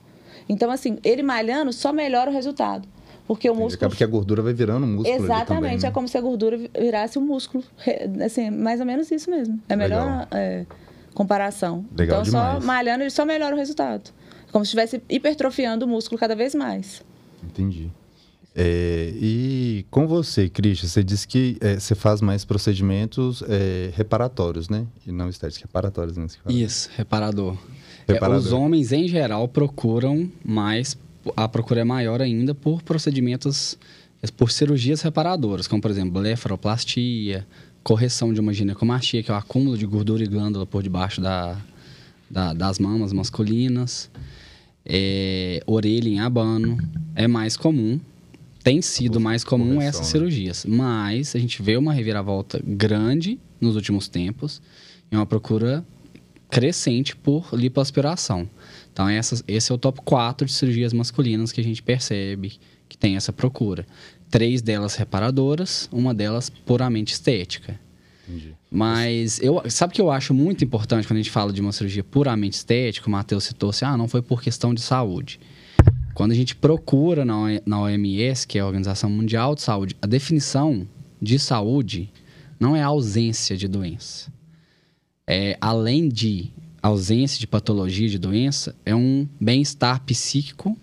Então, assim, ele malhando só melhora o resultado. Porque o músculo. Acaba que a gordura vai virando músculo. Exatamente, também, né? é como se a gordura virasse o um músculo. Assim, mais ou menos isso mesmo. É a melhor é, comparação. Legal então, demais. só malhando, ele só melhora o resultado. Como se estivesse hipertrofiando o músculo cada vez mais. Entendi. É, e com você, Cristian, você disse que é, você faz mais procedimentos é, reparatórios, né? E não estéticos, reparatórios, né? Isso, reparador. reparador. os homens, em geral, procuram mais a procura é maior ainda por procedimentos, por cirurgias reparadoras, como por exemplo, blefaroplastia, correção de uma ginecomastia, que é o acúmulo de gordura e glândula por debaixo da, da das mamas masculinas, é, orelha em abano, é mais comum, tem sido mais comum essas né? cirurgias, mas a gente vê uma reviravolta grande nos últimos tempos e uma procura crescente por lipoaspiração. Então, essas, esse é o top 4 de cirurgias masculinas que a gente percebe que tem essa procura. Três delas reparadoras, uma delas puramente estética. Entendi. Mas eu, sabe o que eu acho muito importante quando a gente fala de uma cirurgia puramente estética? O Matheus citou assim, ah, não foi por questão de saúde. Quando a gente procura na, na OMS, que é a Organização Mundial de Saúde, a definição de saúde não é ausência de doença. É, além de ausência de patologia, de doença, é um bem-estar psíquico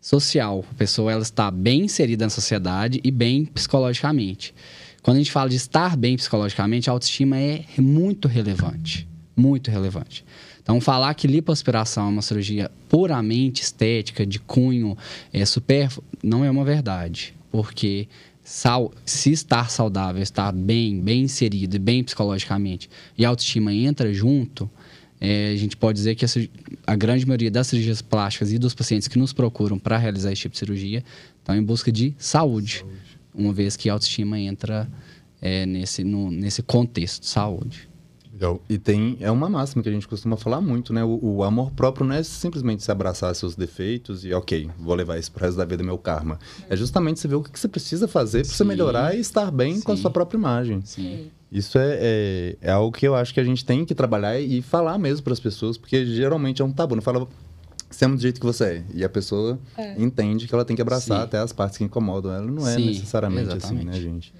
social. A pessoa ela está bem inserida na sociedade e bem psicologicamente. Quando a gente fala de estar bem psicologicamente, a autoestima é muito relevante. Muito relevante. Então, falar que lipoaspiração é uma cirurgia puramente estética, de cunho é, supérfluo, não é uma verdade. Porque sal, se estar saudável, estar bem, bem inserido e bem psicologicamente, e a autoestima entra junto, é, a gente pode dizer que a, a, grande maioria das cirurgias plásticas e dos pacientes que nos procuram para realizar esse tipo de cirurgia estão em busca de saúde, saúde. uma vez que a autoestima entra é, nesse, no, nesse contexto de saúde. Legal. E tem, é uma máxima que a gente costuma falar muito, né? O, o, amor próprio não é simplesmente se abraçar seus defeitos e, ok, vou levar isso pro resto da vida, meu karma. É justamente você ver o que, que você precisa fazer para você melhorar e estar bem Sim. com a sua própria imagem. Sim. Isso é, é, é, algo que eu acho que a gente tem que trabalhar e falar mesmo para as pessoas, porque geralmente é um tabu. Não fala, sendo do jeito que você é. E a pessoa é. entende que ela tem que abraçar Sim. até as partes que incomodam ela. Não é Sim, necessariamente exatamente. assim, né, gente?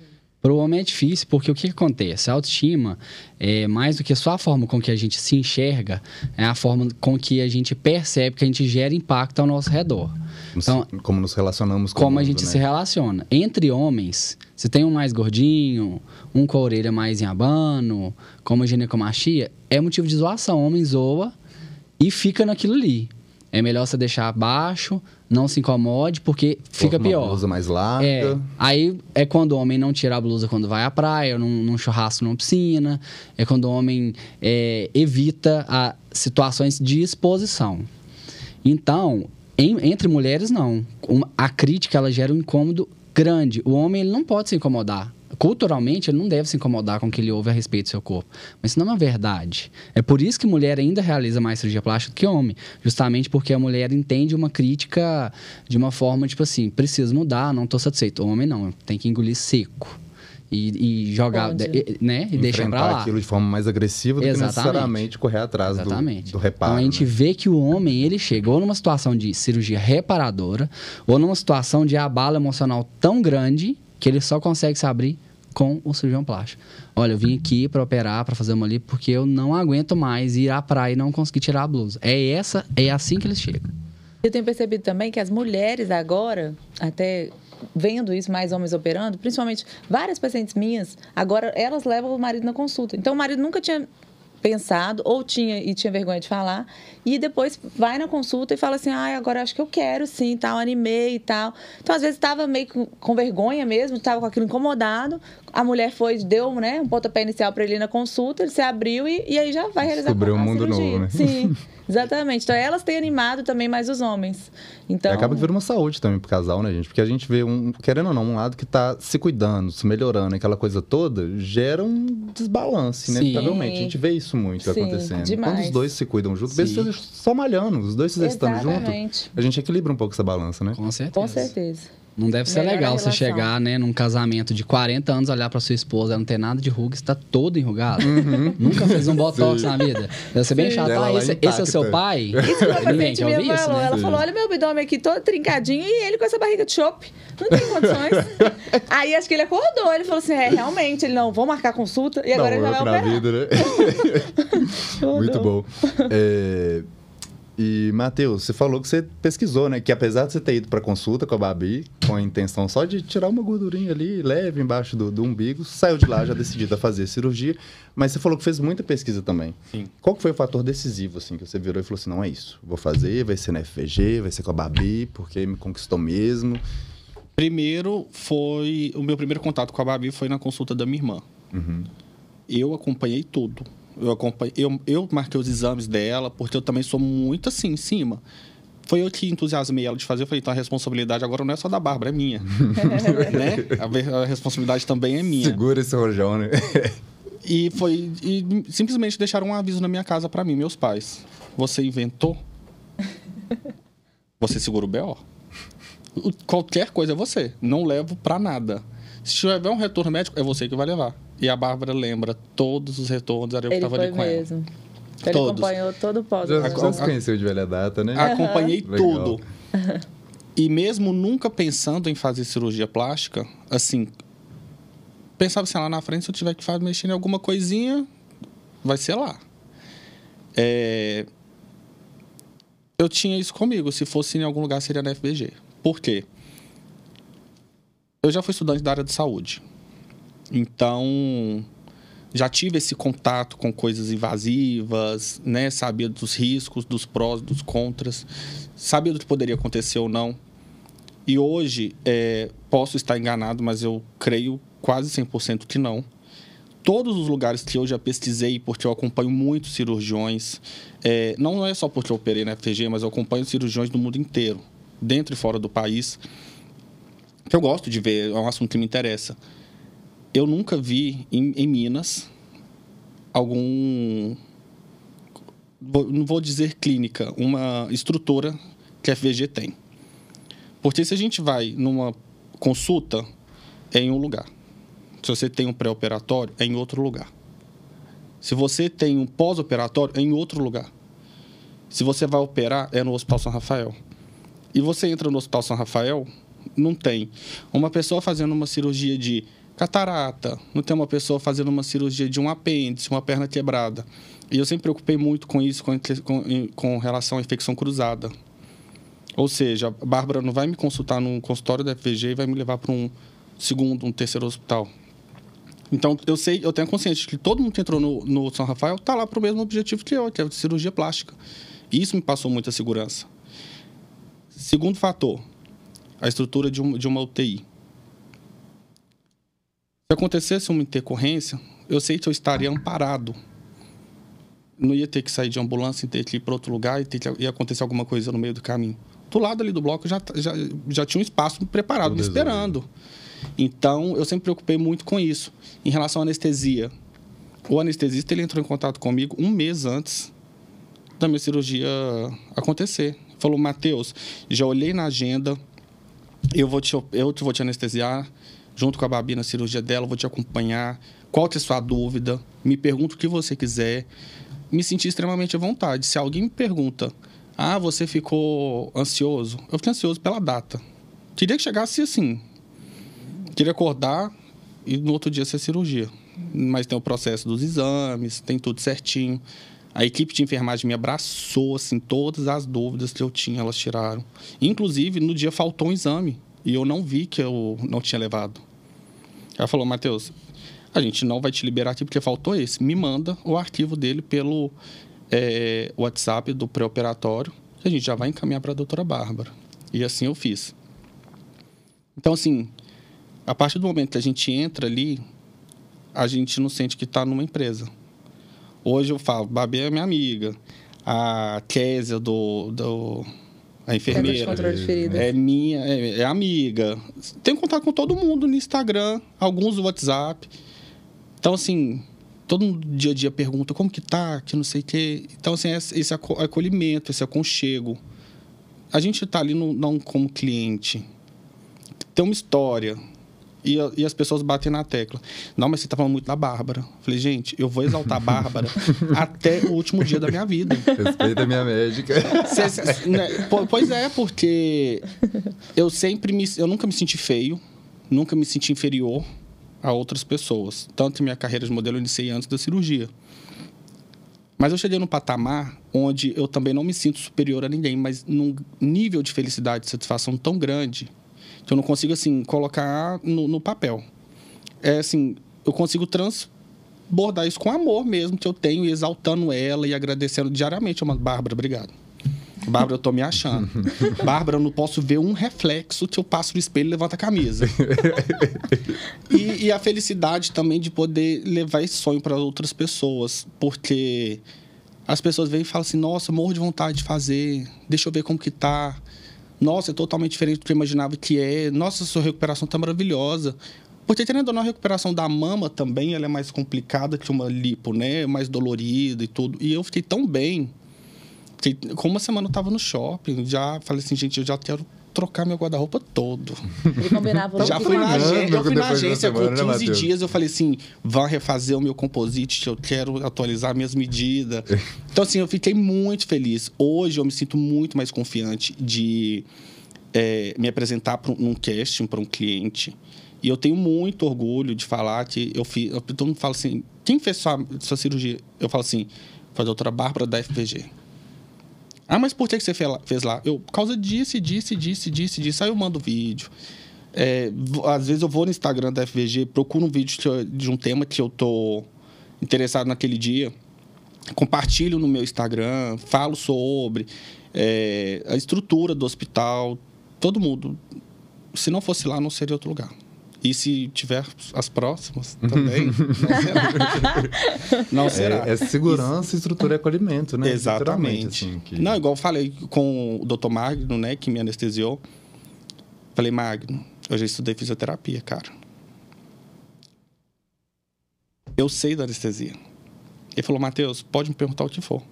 Para o homem é difícil, porque o que, que, acontece? A autoestima, é, mais do que só a forma com que a gente se enxerga, é a forma com que a gente percebe que a gente gera impacto ao nosso redor. Então, como nos relacionamos com Como mundo, a gente né? se relaciona. Entre homens, se tem um mais gordinho, um com a orelha mais em abano, como a ginecomastia, é motivo de zoação. O homem zoa e fica naquilo ali. É melhor você deixar baixo, não se incomode, porque fica uma pior. blusa mais larga. É, aí é quando o homem não tira a blusa quando vai à praia, num, num churrasco numa piscina. É quando o homem é, evita a, situações de exposição. Então, em- entre mulheres, não. Uma- a crítica, ela gera um incômodo grande. O homem, ele não pode se incomodar. Culturalmente, ele não deve se incomodar com o que ele ouve a respeito do seu corpo. Mas isso não é uma verdade. É por isso que mulher ainda realiza mais cirurgia plástica do que homem. Justamente porque a mulher entende uma crítica de uma forma, tipo assim, preciso mudar, não estou satisfeito. O homem não, tem que engolir seco. E, e jogar, Pode. né? E deixar pra enfrentar lá. aquilo de forma mais agressiva do que Exatamente. necessariamente correr atrás do, do reparo. Então a gente né? vê que o homem, ele chegou numa situação de cirurgia reparadora ou numa situação de abalo emocional tão grande que ele só consegue se abrir com o cirurgião plástico. Olha, eu vim aqui para operar, para fazer uma lipo, porque eu não aguento mais ir à praia e não conseguir tirar a blusa. É essa, é assim que eles chegam. Eu tenho percebido também que as mulheres agora, até vendo isso, mais homens operando, principalmente várias pacientes minhas, agora elas levam o marido na consulta. Então o marido nunca tinha pensado ou tinha e tinha vergonha de falar e depois vai na consulta e fala assim ah agora acho que eu quero sim tal animei e tal então às vezes estava meio com vergonha mesmo estava com aquilo incomodado a mulher foi deu né um pontapé inicial para ele ir na consulta ele se abriu e, e aí já vai realizar Descobriu a um mundo cirurgia. novo, né? sim (laughs) exatamente então elas têm animado também mais os homens então E acaba que vira uma saúde também pro casal, né, gente? Porque a gente vê, um, querendo ou não, um lado que tá se cuidando, se melhorando, aquela coisa toda, gera um desbalance, Sim. inevitavelmente. A gente vê isso muito Sim, acontecendo. demais. Quando os dois se cuidam juntos, Sim. mesmo só malhando, os dois se exercitando junto, a gente equilibra um pouco essa balança, né? Com certeza. Com certeza. Não deve ser Melhora a legal você chegar, né, num casamento de 40 anos, olhar pra sua esposa, ela não tem nada de ruga, está todo enrugado. (laughs) Nunca fez um botox na vida. Deve ser bem chato. Ela Ah, esse, esse é o seu pai? (laughs) Isso que uma Ninguém quer ouvir minha isso, falou. né? Ela falou: olha meu abdômen aqui todo trincadinho e ele com essa barriga de chope. Não tem condições. (laughs) Aí acho que ele acordou. Ele falou assim: é, realmente, ele não, vou marcar consulta. E agora Dá ele já vai na operar. vida, né? Muito bom. É, E, Matheus, você falou que você pesquisou, né? Que apesar de você ter ido para consulta com a Babi, com a intenção só de tirar uma gordurinha ali, leve, embaixo do, do umbigo, saiu de lá já decidida a fazer cirurgia, mas você falou que fez muita pesquisa também. Sim. Qual foi o fator decisivo, assim, que você virou e falou assim, não é isso, vou fazer, vai ser na FVG, vai ser com a Babi, porque me conquistou mesmo. Primeiro foi. O meu primeiro contato com a Babi foi na consulta da minha irmã. Eu acompanhei tudo. Eu, acompanhei, eu, eu marquei os exames dela, porque eu também sou muito assim, em cima. Foi eu que entusiasmei ela de fazer. Eu falei, então a responsabilidade agora não é só da Bárbara, é minha. (laughs) né? A, a responsabilidade também é minha. Segura esse rojão, né? E foi. E simplesmente deixaram um aviso na minha casa pra mim, meus pais. Você inventou? Você segura o BO. Qualquer coisa é você. Não levo pra nada. Se tiver um retorno médico, é você que vai levar. E a Bárbara lembra todos os retornos, era eu que Ele tava foi ali com ela. mesmo. Ele Todos. acompanhou todo o pós. já, já se conheceu de velha data, né? Acompanhei Legal. tudo. (laughs) E mesmo nunca pensando em fazer cirurgia plástica, assim, pensava assim, lá na frente, se eu tiver que fazer, mexer em alguma coisinha, vai ser lá. É, Eu tinha isso comigo, se fosse em algum lugar seria na FBG. Por quê? Eu já fui estudante da área de saúde. Então, já tive esse contato com coisas invasivas, né? Sabia dos riscos, dos prós, dos contras, sabia do que poderia acontecer ou não. E hoje, é, posso estar enganado, mas eu creio quase 100% que não. Todos os lugares que eu já pesquisei, porque eu acompanho muitos cirurgiões, é, não é só porque eu operei na FTG, mas eu acompanho cirurgiões do mundo inteiro, dentro e fora do país, que eu gosto de ver, é um assunto que me interessa eu nunca vi em, em Minas algum. não vou dizer clínica, uma estrutura que a FVG tem. Porque se a gente vai numa consulta, é em um lugar. Se você tem um pré-operatório, é em outro lugar. Se você tem um pós-operatório, é em outro lugar. Se você vai operar, é no Hospital São Rafael. E você entra no Hospital São Rafael, não tem uma pessoa fazendo uma cirurgia de catarata, não tem uma pessoa fazendo uma cirurgia de um apêndice, uma perna quebrada. E eu sempre me preocupei muito com isso, com, com, com relação à infecção cruzada. Ou seja, a Bárbara não vai me consultar num consultório da FVG e vai me levar para um segundo, um terceiro hospital. Então, eu sei, eu tenho consciência de que todo mundo que entrou no, no São Rafael está lá para o mesmo objetivo que eu, que é a cirurgia plástica. Isso me passou muita segurança. Segundo fator, a estrutura de de uma UTI. Se acontecesse uma intercorrência, eu sei que eu estaria amparado. Não ia ter que sair de ambulância, ter que ir para outro lugar e ter que, ia acontecer alguma coisa no meio do caminho. Do lado ali do bloco já, já, já tinha um espaço preparado, me esperando. Então, eu sempre me preocupei muito com isso. Em relação à anestesia, o anestesista ele entrou em contato comigo um mês antes da minha cirurgia acontecer. Falou, Matheus, já olhei na agenda, eu vou te, eu vou te anestesiar junto com a Babi na cirurgia dela, vou te acompanhar. Qual é a sua dúvida? Me pergunta o que você quiser. Me senti extremamente à vontade. Se alguém me pergunta, ah, você ficou ansioso? Eu fiquei ansioso pela data. Queria que chegasse assim. Queria acordar e no outro dia ser cirurgia. Mas tem o processo dos exames, tem tudo certinho. A equipe de enfermagem me abraçou, assim, todas as dúvidas que eu tinha, elas tiraram. Inclusive, no dia faltou um exame. E eu não vi que eu não tinha levado. Ela falou, Matheus, a gente não vai te liberar aqui porque faltou esse. Me manda o arquivo dele pelo é, WhatsApp do pré-operatório, a gente já vai encaminhar para a doutora Bárbara. E assim eu fiz. Então, assim, a partir do momento que a gente entra ali, a gente não sente que está numa empresa. Hoje eu falo, Babi é minha amiga. A Késia do, do a enfermeira é minha, é, é, amiga. Tenho contato com todo mundo no Instagram, alguns no WhatsApp. Então, assim, todo mundo dia a dia pergunta como que tá, que não sei o quê. Então, assim, esse acolhimento, esse aconchego. A gente tá ali no, não como cliente. Tem uma história, e, e, as pessoas batem na tecla. Não, mas você tá falando muito da Bárbara. Falei, gente, eu vou exaltar a Bárbara (laughs) até o último dia da minha vida. Respeita a minha médica. Cê, né, pois é, porque eu sempre me. Eu nunca me senti feio, nunca me senti inferior a outras pessoas. Tanto minha carreira de modelo eu iniciei antes da cirurgia. Mas eu cheguei num patamar onde eu também não me sinto superior a ninguém, mas num nível de felicidade e satisfação tão grande que eu não consigo, assim, colocar no, no papel. É assim, eu consigo transbordar isso com amor mesmo que eu tenho, exaltando ela e agradecendo diariamente. Eu mando, Bárbara, obrigado. Bárbara, eu tô me achando. (laughs) Bárbara, eu não posso ver um reflexo que eu passo no espelho e levanto a camisa. (laughs) e, e, a felicidade também de poder levar esse sonho para outras pessoas, porque as pessoas vêm e falam assim: nossa, morro de vontade de fazer, deixa eu ver como que tá. Nossa, é totalmente diferente do que eu imaginava que é. Nossa, sua recuperação está maravilhosa. Porque, tendo ou não, a recuperação da mama também ela é mais complicada que uma lipo, né? Mais dolorida e tudo. E eu fiquei tão bem. Que, com uma semana eu estava no shopping, já falei assim, gente, eu já quero trocar meu guarda-roupa todo. Ele combinava Já fui na agência, eu fui na agência com 15 né, dias, eu falei assim, vá refazer o meu composite, eu quero atualizar minhas medidas. (laughs) então, assim, eu fiquei muito feliz. Hoje eu me sinto muito mais confiante de é, me apresentar para um casting para um cliente. E eu tenho muito orgulho de falar que eu fiz. Todo mundo fala assim: quem fez sua, sua cirurgia? Eu falo assim: foi a doutora Bárbara da FPG. Ah, mas por que você fez lá? Eu, por causa disso, disse, disse, disse, disse. Aí eu mando vídeo. É, às vezes eu vou no Instagram da FVG, procuro um vídeo de um tema que eu tô interessado naquele dia, compartilho no meu Instagram, falo sobre é, a estrutura do hospital, todo mundo. Se não fosse lá, não seria outro lugar. E se tiver as próximas também, não será. não será. É, é segurança, Isso. estrutura e acolhimento, né? Exatamente. Assim, que... Não, igual eu falei com o Dr. Magno, né, que me anestesiou. Falei, Magno, eu já estudei fisioterapia, cara. Eu sei da anestesia. Ele falou, Matheus, pode me perguntar o que for.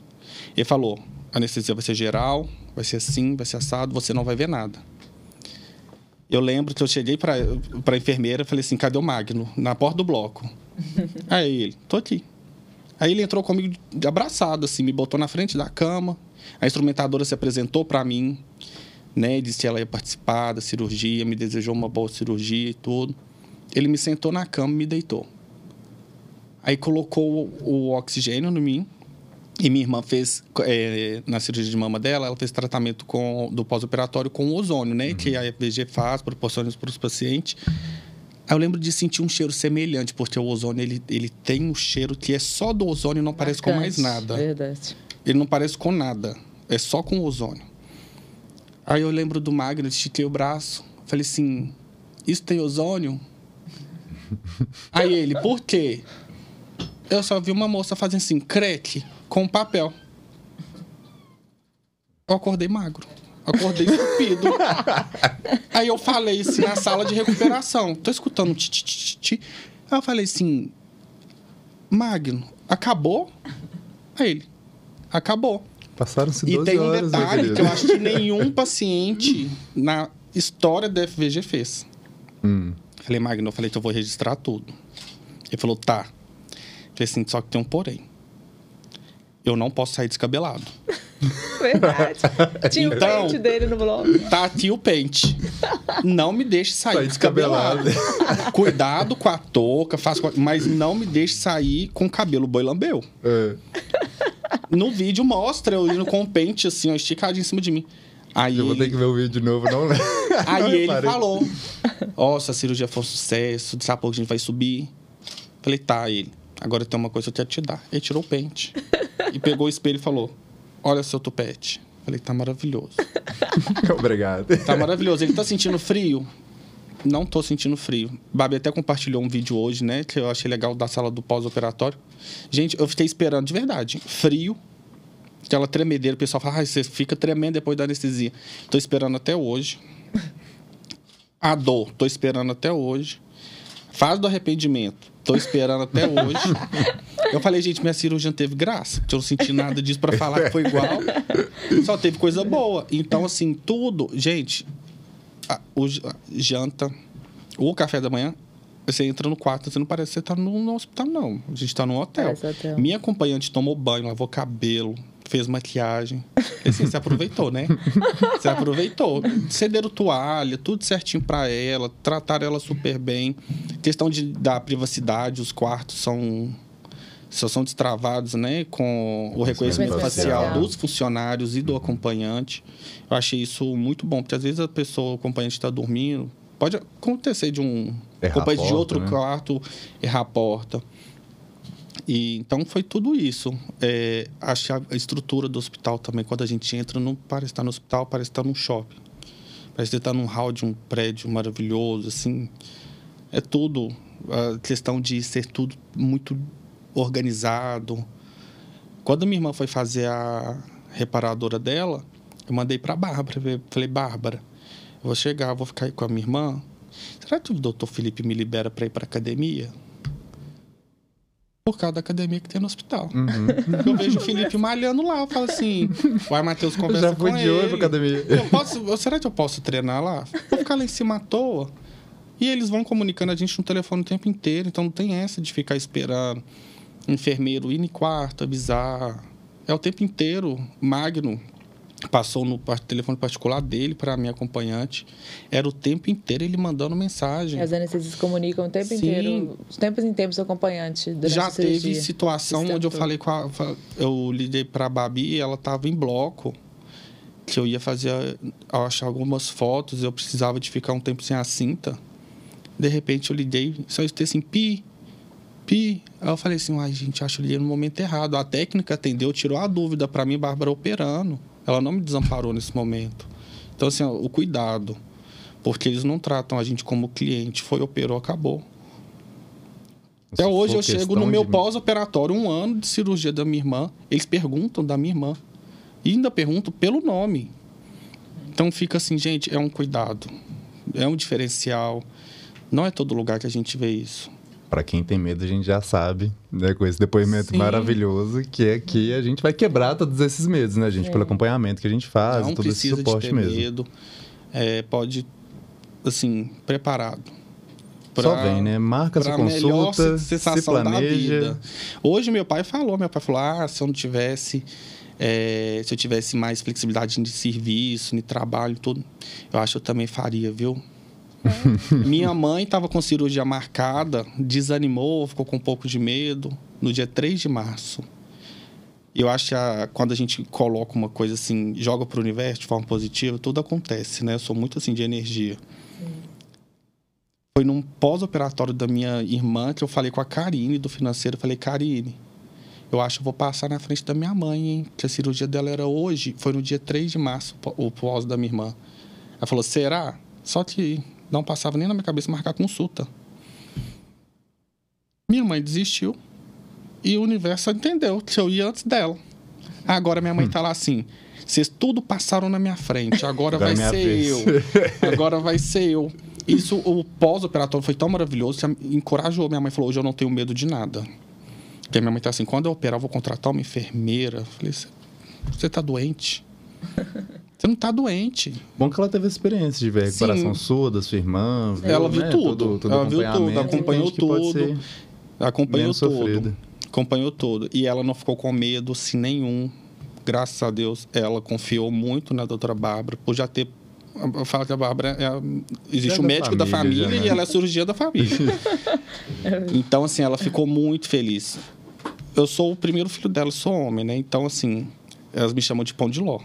Ele falou, a anestesia vai ser geral, vai ser assim, vai ser assado, você não vai ver nada. Eu lembro que eu cheguei para a enfermeira e falei assim: cadê o Magno? Na porta do bloco. (laughs) Aí ele: tô aqui. Aí ele entrou comigo abraçado, assim, me botou na frente da cama. A instrumentadora se apresentou para mim, né? Disse que ela ia participar da cirurgia, me desejou uma boa cirurgia e tudo. Ele me sentou na cama e me deitou. Aí colocou o oxigênio no mim, e minha irmã fez, é, na cirurgia de mama dela, ela fez tratamento com, do pós-operatório com ozônio, né? Uhum. Que a FVG faz, proporciona para os pacientes. Aí eu lembro de sentir um cheiro semelhante, porque o ozônio, ele, ele tem um cheiro que é só do ozônio e não parece com mais nada. Verdade. Ele não parece com nada. é só com ozônio. Aí eu lembro do Magno, estiquei o braço, falei assim, isso tem ozônio? Aí ele, por quê? Eu só vi uma moça fazendo assim, creque, com papel. Eu acordei magro. Acordei estupido. (laughs) Aí eu falei assim na sala de recuperação. Tô escutando ti, ti, ti, ti. Aí eu falei assim, Magno, acabou? Aí ele, acabou. Passaram-se E 12 tem um horas, meu detalhe que eu acho que nenhum paciente na história da FVG fez. Hum. Falei, Magno, eu falei que eu vou registrar tudo. Ele falou, tá. Falei assim, só que tem um porém. Eu não posso sair descabelado. (laughs) Verdade. Tinha o Então- pente dele no blog. Tá aqui o pente. Não me deixe sair Sair descabelado. descabelado. Cuidado com a touca, faz com a- mas não me deixe sair com o cabelo boi lambeu. É. No vídeo mostra eu indo com o pente assim, ó, esticado em cima de mim. Aí, Eu vou ter que ver o vídeo de novo, não lembro. aí Não ele falou: Ó, se a cirurgia for um sucesso, daqui a pouco a gente vai subir. Falei, tá, ele. Agora tem uma coisa que eu quero te dar. Ele tirou o pente. E pegou o espelho e falou: Olha seu tupete. Falei, tá maravilhoso. (laughs) Obrigado. Tá maravilhoso. Ele tá sentindo frio? Não tô sentindo frio. Babi até compartilhou um vídeo hoje, né? Que eu achei legal da sala do pós-operatório. Gente, eu fiquei esperando de verdade. Frio. Aquela tremedeira. O pessoal fala, ah, você fica tremendo depois da anestesia. Tô esperando até hoje. A dor, tô esperando até hoje. Fase do arrependimento, tô esperando até hoje. Eu falei, gente, minha cirurgia não teve graça. Eu não senti nada disso pra falar que foi igual. Só teve coisa boa. Então, assim, tudo. Gente, a, o a janta, o café da manhã, você entra no quarto, você não parece que você tá no, no hospital, não. A gente tá num hotel. Hotel. Minha acompanhante tomou banho, lavou cabelo, fez maquiagem. Assim, você aproveitou, né? Você aproveitou. Cederam toalha, tudo certinho pra ela, trataram ela super bem. Questão de, da privacidade, os quartos são só são destravados, né, com o reconhecimento facial dos funcionários e do acompanhante. Eu achei isso muito bom, porque às vezes a pessoa, o acompanhante está dormindo, pode acontecer de um Errar acompanhante de porta, outro né? quarto errar a porta. E então foi tudo isso. É, a a estrutura do hospital também, quando a gente entra, não parece estar no hospital, parece estar num shopping. Parece estar num hall de um prédio maravilhoso, assim. É tudo. A questão de ser tudo muito organizado. Quando a minha irmã foi fazer a reparadora dela, eu mandei para Bárbara. Eu Falei, Bárbara, eu vou chegar, vou ficar aí com a minha irmã. Será que o doutor Felipe me libera para ir para academia? Por causa da academia que tem no hospital. Eu vejo o Felipe malhando lá, eu falo assim, vai, Matheus, Eu conversa já fui com de ele. olho pra academia. Eu posso, será que eu posso treinar lá? Vou ficar lá em cima à toa. E eles vão comunicando a gente no telefone o tempo inteiro, então não tem essa de ficar esperando enfermeiro ir no quarto, avisar. É o tempo inteiro. Magno passou no telefone particular dele para minha acompanhante. Era o tempo inteiro ele mandando mensagem. As anestesias comunicam o tempo Sim. inteiro, os tempos em tempos, acompanhante Já a teve situação onde eu falei com a. Eu liguei pra Babi e ela tava em bloco. Que eu ia fazer, achar algumas fotos, eu precisava de ficar um tempo sem a cinta. De repente eu liguei, só escutei assim, pi, pi. Aí eu falei assim, ai gente, acho que eu liguei no momento errado. A técnica atendeu, tirou a dúvida pra mim, Bárbara operando. Ela não me desamparou nesse momento. Então, assim, o cuidado. Porque eles não tratam a gente como cliente. Foi, operou, acabou. Até hoje eu chego no meu de- pós-operatório, um ano de cirurgia da minha irmã. Eles perguntam da minha irmã. E ainda perguntam pelo nome. Então fica assim, gente, é um cuidado. É um diferencial. Não é todo lugar que a gente vê isso. Pra quem tem medo, a gente já sabe, né? Com esse depoimento Sim. maravilhoso, que é que a gente vai quebrar todos esses medos, né, gente? É. Pelo acompanhamento que a gente faz, não todo esse precisa de suporte ter mesmo. medo. É, pode, assim, preparado. Só pra- vem, né? Marca sua consulta, se- se sensação da planeja. vida. Hoje meu pai falou, meu pai falou, ah, se eu não tivesse, é, se eu tivesse mais flexibilidade de serviço, de trabalho, tudo, eu acho que eu também faria, viu? Minha mãe estava com cirurgia marcada, desanimou, ficou com um pouco de medo, no dia 3 de março. Eu acho que a- quando a gente coloca uma coisa assim, joga para o universo de forma positiva, tudo acontece, né? Eu sou muito assim de energia. Foi num pós-operatório da minha irmã que eu falei com a Karine do financeiro. Eu falei, Karine, eu acho que vou passar na frente da minha mãe, hein? Que a cirurgia dela era hoje, foi no dia 3 de março, o pós da minha irmã. Ela falou, será? Só que não passava nem na minha cabeça marcar consulta. Minha mãe desistiu e o universo entendeu que eu ia antes dela. Agora minha mãe hum. tá lá assim, vocês tudo passaram na minha frente, agora, vai ser vez. eu. Agora vai ser eu. Isso, o pós-operatório foi tão maravilhoso que encorajou. Minha mãe falou, hoje eu não tenho medo de nada. Porque minha mãe tá assim, quando eu operar, eu vou contratar uma enfermeira. Eu falei, você tá doente? Você não tá doente. Bom que ela teve a experiência de ver a recuperação Sim. sua, da sua irmã. Viu, ela viu né? tudo. Todo, todo ela viu tudo, acompanhou tudo. Acompanhou tudo. Acompanhou tudo. E ela não ficou com medo, assim, nenhum. Graças a Deus, ela confiou muito na doutora Bárbara, por já ter eu falo que a Bárbara é, existe o médico da família, da família já, né? e ela é cirurgia da família. (laughs) então, assim, ela ficou muito feliz eu sou o primeiro filho dela, sou homem, né? Então, assim, elas me chamam de pão de ló.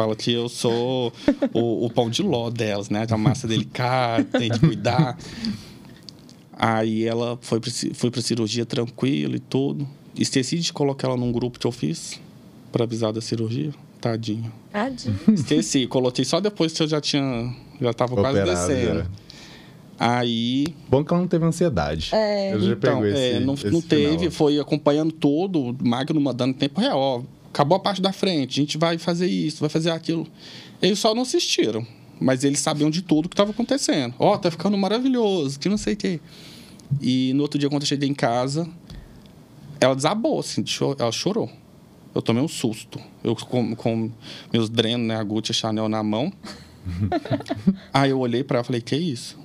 Fala que eu sou o, o pão de ló delas, né? A massa delicada, tem que cuidar. Aí ela foi pra, foi pra cirurgia tranquila e tudo. Esqueci de colocar ela num grupo que eu fiz para avisar da cirurgia. Tadinho. Tadinho. Esqueci, coloquei só depois que eu já tinha. Já tava Operado, quase descendo. Já. Aí. Bom que ela não teve ansiedade. É. Eu já então, esse, é, não, não teve, final. foi acompanhando todo, o Magno mandando em tempo real. Ó, acabou a parte da frente, a gente vai fazer isso, vai fazer aquilo. Eles só não assistiram, mas eles sabiam de tudo que estava acontecendo. Ó, oh, tá ficando maravilhoso, que não sei o quê. E no outro dia, quando eu cheguei em casa, ela desabou, assim, ela chorou. Eu tomei um susto. Eu com, com meus drenos, né, a Gucci Chanel na mão. (laughs) Aí eu olhei para ela e falei, que isso?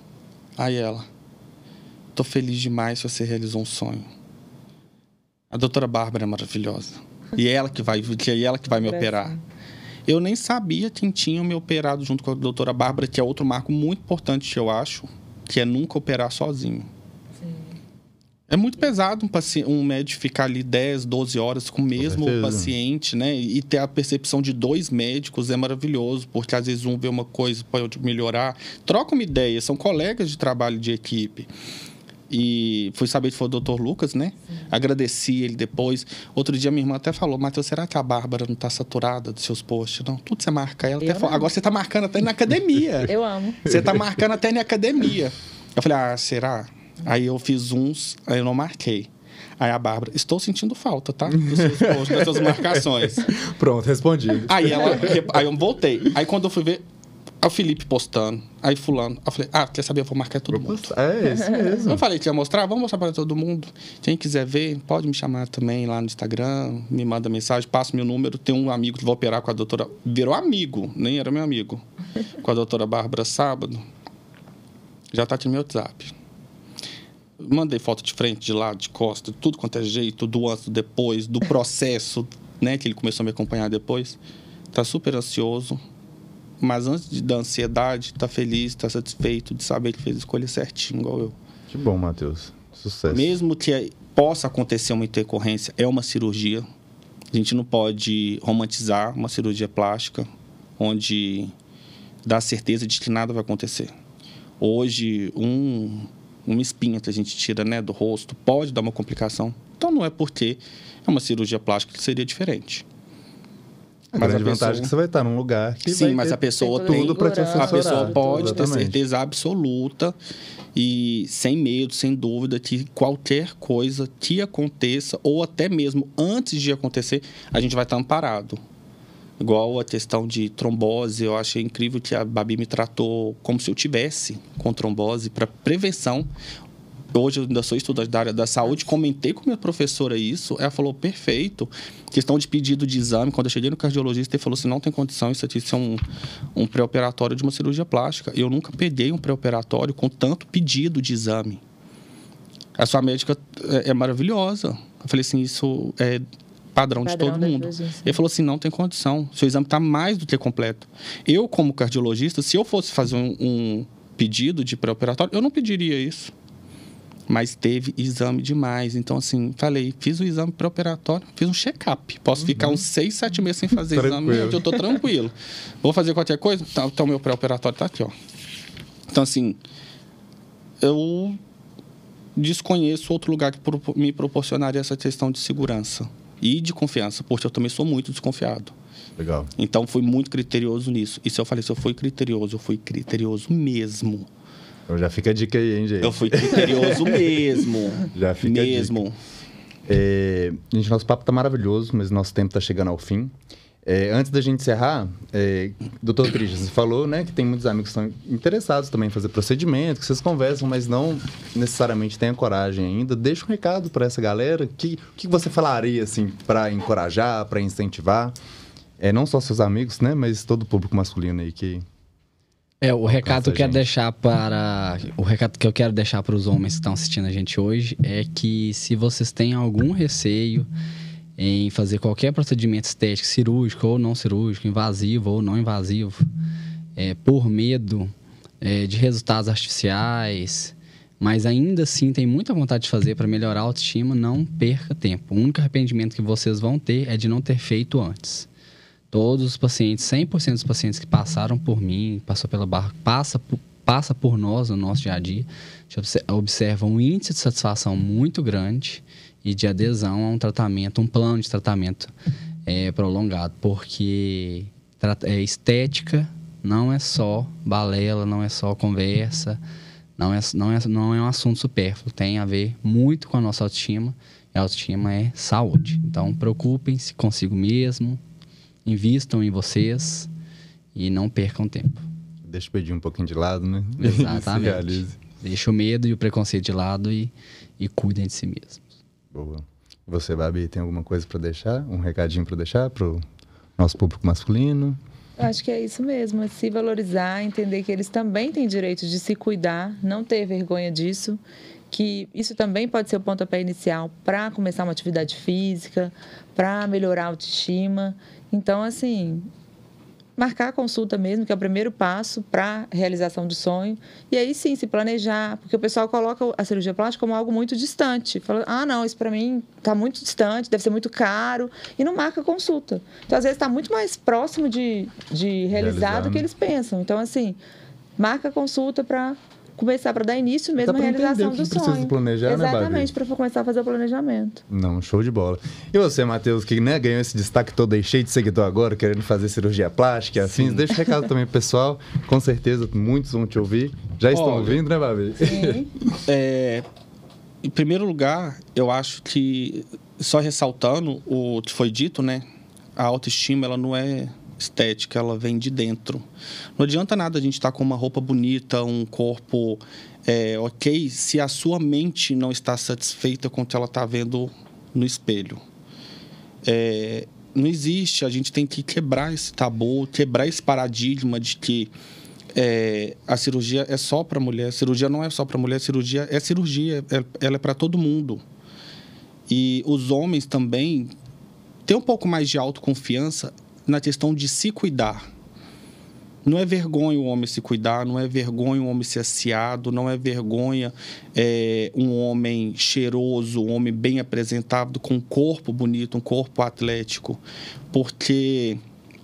Aí ela, tô feliz demais que você realizou um sonho. A doutora Bárbara é maravilhosa. E é ela que vai, que é ela que vai me operar. Eu nem sabia quem tinha me operado junto com a doutora Bárbara, que é outro marco muito importante, eu acho, que é nunca operar sozinho. É muito pesado um, paciente, um médico ficar ali 10, 12 horas com o mesmo com paciente, né? E ter a percepção de dois médicos é maravilhoso, porque às vezes um vê uma coisa, pode melhorar. Troca uma ideia, são colegas de trabalho de equipe. E fui saber que foi o doutor Lucas, né? Sim. Agradeci ele depois. Outro dia minha irmã até falou, Matheus, será que a Bárbara não está saturada dos seus posts? Não, tudo você marca ela. Até Agora você está marcando até na academia. (laughs) Eu amo. Você está marcando até na academia. Eu falei, ah, será? Aí eu fiz uns, aí eu não marquei. Aí a Bárbara, estou sentindo falta, tá? Dos seus posts, das suas (laughs) marcações. Pronto, respondido. Aí ela, aí eu voltei. Aí quando eu fui ver, o Felipe postando, aí fulano. Eu falei, ah, quer saber? Eu vou marcar todo mundo. É, isso (laughs) mesmo. Eu falei que ia mostrar, vamos mostrar para todo mundo. Quem quiser ver, pode me chamar também lá no Instagram, me manda mensagem, passa meu número. Tem um amigo que vai operar com a doutora. Virou amigo, nem era meu amigo. (laughs) Com a doutora Bárbara sábado. Já tá aqui no meu WhatsApp mandei foto de frente, de lado, de costa, tudo quanto é jeito, do antes, do depois, do processo, né? Que ele começou a me acompanhar depois. Tá super ansioso. Mas antes de, da ansiedade, tá feliz, tá satisfeito de saber que fez a escolha certinho, igual eu. Que bom, Matheus. Sucesso. Mesmo que possa acontecer uma intercorrência, é uma cirurgia. A gente não pode romantizar uma cirurgia plástica, onde dá certeza de que nada vai acontecer. Hoje, um uma espinha que a gente tira né, do rosto, pode dar uma complicação. Então não é porque é uma cirurgia plástica que seria diferente. A mas grande a pessoa... vantagem é que você vai estar num lugar que Sim, mas a pessoa tem tudo para te assessorar. A pessoa pode Exatamente. ter certeza absoluta e sem medo, sem dúvida que qualquer coisa que aconteça ou até mesmo antes de acontecer, a gente vai estar amparado. Igual a questão de trombose, eu achei incrível que a Babi me tratou como se eu tivesse com trombose para prevenção. Hoje eu ainda sou estudante da área da saúde, comentei com minha professora isso, ela falou, perfeito. Questão de pedido de exame, quando eu cheguei no cardiologista, ele falou assim, não tem condição, isso aqui é um, um pré-operatório de uma cirurgia plástica. Eu nunca peguei um pré-operatório com tanto pedido de exame. A sua médica é, é maravilhosa. Eu falei assim, isso é padrão, padrão de todo mundo. Ele falou assim: não tem condição, seu exame está mais do que completo. Eu, como cardiologista, se eu fosse fazer um, um pedido de pré-operatório, eu não pediria isso. Mas teve exame demais. Então, assim, falei, fiz o exame pré-operatório, fiz um check-up. Posso uhum. ficar uns seis, sete meses sem fazer exame, eu tô tranquilo. Vou fazer qualquer coisa? Tá, então, meu pré-operatório tá aqui, ó. Então, assim, eu desconheço outro lugar que me proporcionaria essa questão de segurança e de confiança, porque eu também sou muito desconfiado. Legal. Então fui muito criterioso nisso. E se eu falei, se eu fui criterioso, eu fui criterioso mesmo. Então já fica a dica aí, hein, gente? Eu fui criterioso (laughs) mesmo. Já fica a mesmo. É, gente, nosso papo tá maravilhoso, mas nosso tempo tá chegando ao fim. É, antes da gente encerrar, é, doutor Christian, você falou né, que tem muitos amigos que estão interessados também em fazer procedimento, que vocês conversam, mas não necessariamente têm a coragem ainda. Deixa um recado para essa galera. O que, que você falaria assim, para encorajar, para incentivar? É, não só seus amigos, né, mas todo o público masculino aí que É, o recado que eu quero deixar para. O recado que eu quero deixar para os homens que estão assistindo a gente hoje é que se vocês têm algum receio em fazer qualquer procedimento estético, cirúrgico ou não cirúrgico, invasivo ou não invasivo, é, por medo é, de resultados artificiais, mas ainda assim tem muita vontade de fazer para melhorar a autoestima, não perca tempo. O único arrependimento que vocês vão ter é de não ter feito antes. Todos os pacientes, 100% dos pacientes que passaram por mim, passou pela barra, passa por, passa por nós no nosso dia a dia, observa um índice de satisfação muito grande e de adesão a um tratamento, um plano de tratamento é, prolongado, porque é, estética não é só balela, não é só conversa, não é, não, é, não é um assunto supérfluo, tem a ver muito com a nossa autoestima, e a autoestima é saúde. Então, preocupem-se consigo mesmo, invistam em vocês e não percam tempo. deixa o pedinho um pouquinho de lado, né? (laughs) Exatamente. Deixa o medo e o preconceito de lado e, e cuidem de si mesmos. Boa. Você, Babi, tem alguma coisa para deixar? Um recadinho para deixar pro nosso público masculino? Eu acho que é isso mesmo, é se valorizar, entender que eles também têm direito de se cuidar, não ter vergonha disso, que isso também pode ser o pontapé inicial para começar uma atividade física, para melhorar a autoestima. Então, assim, marcar a consulta mesmo, que é o primeiro passo para a realização do sonho. E aí sim, se planejar, porque o pessoal coloca a cirurgia plástica como algo muito distante. Fala, ah, não, isso para mim está muito distante, deve ser muito caro, e não marca a consulta. Então, às vezes, está muito mais próximo de, de realizar Realizar, do que né? eles pensam. Então, assim, marca a consulta para começar, para dar início mesmo Dá à realização do precisa sonho. planejar, né? Exatamente, para começar a fazer o planejamento. Não, show de bola. E você, Matheus, que né, ganhou esse destaque todo aí, cheio de seguidor agora, querendo fazer cirurgia plástica e afins, deixa o recado também pro pessoal. Com certeza, muitos vão te ouvir. Já estão Olha, ouvindo, né, Babi? Sim. (laughs) É, em primeiro lugar, eu acho que, só ressaltando o que foi dito, né? A autoestima, ela não é estética, ela vem de dentro. Não adianta nada a gente estar com uma roupa bonita, um corpo é, ok, se a sua mente não está satisfeita com o que ela está vendo no espelho. É, não existe, a gente tem que quebrar esse tabu, quebrar esse paradigma de que é, a cirurgia é só para mulher. A cirurgia não é só para mulher, a cirurgia é cirurgia, é- ela é para todo mundo. E os homens também têm um pouco mais de autoconfiança na questão de se cuidar. Não é vergonha o homem se cuidar, não é vergonha o homem ser assiado, não é vergonha é, um homem cheiroso, um homem bem apresentado, com um corpo bonito, um corpo atlético. Porque,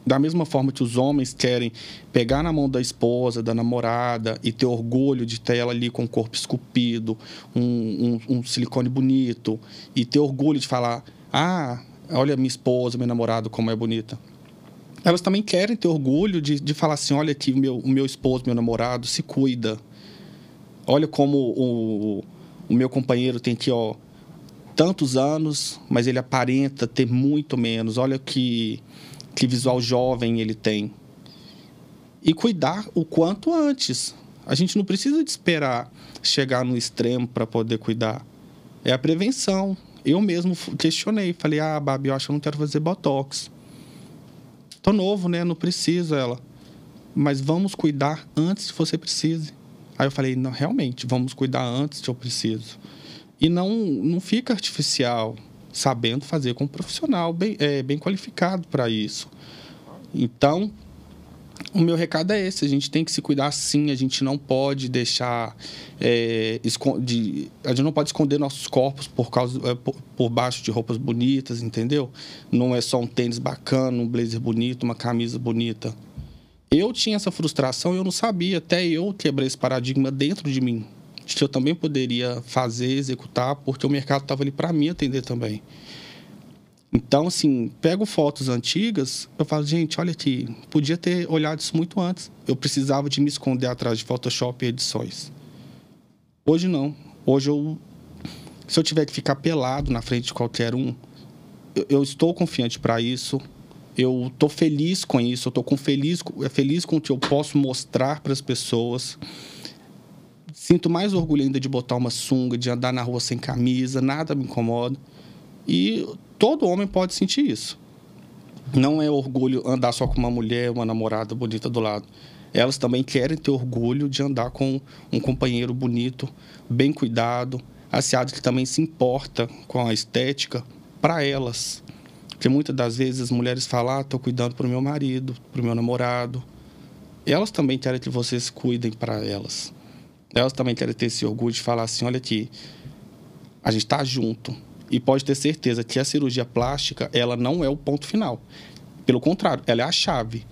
da mesma forma que os homens querem pegar na mão da esposa, da namorada, e ter orgulho de ter ela ali com o corpo esculpido, um, um, um silicone bonito, e ter orgulho de falar: ah, olha minha esposa, meu namorado, como é bonita elas também querem ter orgulho de, de falar assim: olha aqui, meu, o meu esposo, meu namorado, se cuida. Olha como o, o meu companheiro tem aqui, ó, tantos anos, mas ele aparenta ter muito menos. Olha que, que visual jovem ele tem. E cuidar o quanto antes. A gente não precisa de esperar chegar no extremo para poder cuidar. É a prevenção. Eu mesmo questionei, falei: ah, Babi, eu acho que eu não quero fazer botox. Tô novo, né? Não preciso ela. Mas vamos cuidar antes que você precise. Aí eu falei, não, realmente, vamos cuidar antes que eu preciso. E não, não fica artificial, sabendo fazer com um profissional bem, é, bem qualificado para isso. Então, o meu recado é esse: a gente tem que se cuidar sim, a gente não pode deixar. é, escon- de- a gente não pode esconder nossos corpos por, causa, é, por, por baixo de roupas bonitas, entendeu? Não é só um tênis bacana, um blazer bonito, uma camisa bonita. Eu tinha essa frustração e eu não sabia, até eu quebrei esse paradigma dentro de mim. De que eu também poderia fazer, executar, porque o mercado estava ali para mim atender também. Então, assim, pego fotos antigas, eu falo, gente, olha aqui, podia ter olhado isso muito antes. Eu precisava de me esconder atrás de Photoshop e edições. Hoje não. Hoje eu. Se eu tiver que ficar pelado na frente de qualquer um, eu, eu estou confiante para isso. Eu estou feliz com isso. Eu estou feliz, feliz com o que eu posso mostrar para as pessoas. Sinto mais orgulho ainda de botar uma sunga, de andar na rua sem camisa, nada me incomoda. E todo homem pode sentir isso. Não é orgulho andar só com uma mulher, uma namorada bonita do lado. Elas também querem ter orgulho de andar com um companheiro bonito, bem cuidado, aseado que também se importa com a estética para elas. Porque muitas das vezes as mulheres falam: ah, estou cuidando para o meu marido, para o meu namorado. Elas também querem que vocês cuidem para elas. Elas também querem ter esse orgulho de falar assim: olha aqui, a gente está junto e pode ter certeza que a cirurgia plástica, ela não é o ponto final. Pelo contrário, ela é a chave.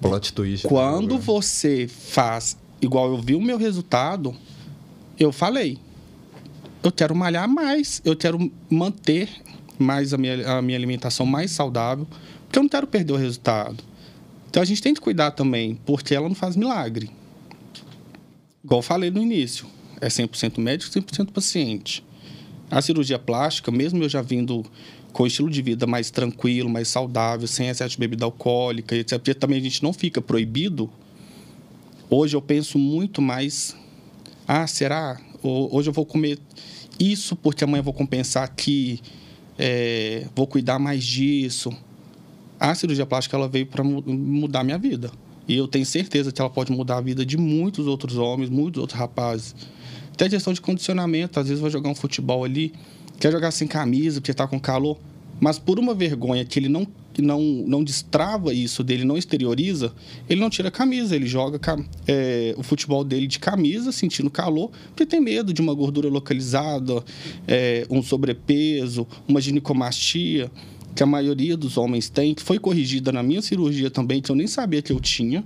Plot twist. Quando você faz igual eu vi o meu resultado, eu falei, eu quero malhar mais, eu quero manter mais a minha, a minha alimentação mais saudável, porque eu não quero perder o resultado. Então a gente tem que cuidar também, porque ela não faz milagre. Igual eu falei no início, é 100% médico, 100% paciente. A cirurgia plástica, mesmo eu já vindo com estilo de vida mais tranquilo, mais saudável, sem excesso de bebida alcoólica, etc., porque também a gente não fica proibido, hoje eu penso muito mais: ah, será? Hoje eu vou comer isso porque amanhã eu vou compensar que é, vou cuidar mais disso. A cirurgia plástica ela veio para mudar minha vida. E eu tenho certeza que ela pode mudar a vida de muitos outros homens, muitos outros rapazes. Até questão de condicionamento. Às vezes vai jogar um futebol ali, quer jogar sem camisa porque está com calor, mas por uma vergonha que ele não não, não destrava isso dele, não exterioriza, ele não tira a camisa, ele joga é, o futebol dele de camisa, sentindo calor, porque tem medo de uma gordura localizada, é, um sobrepeso, uma ginecomastia, que a maioria dos homens tem, que foi corrigida na minha cirurgia também, que eu nem sabia que eu tinha.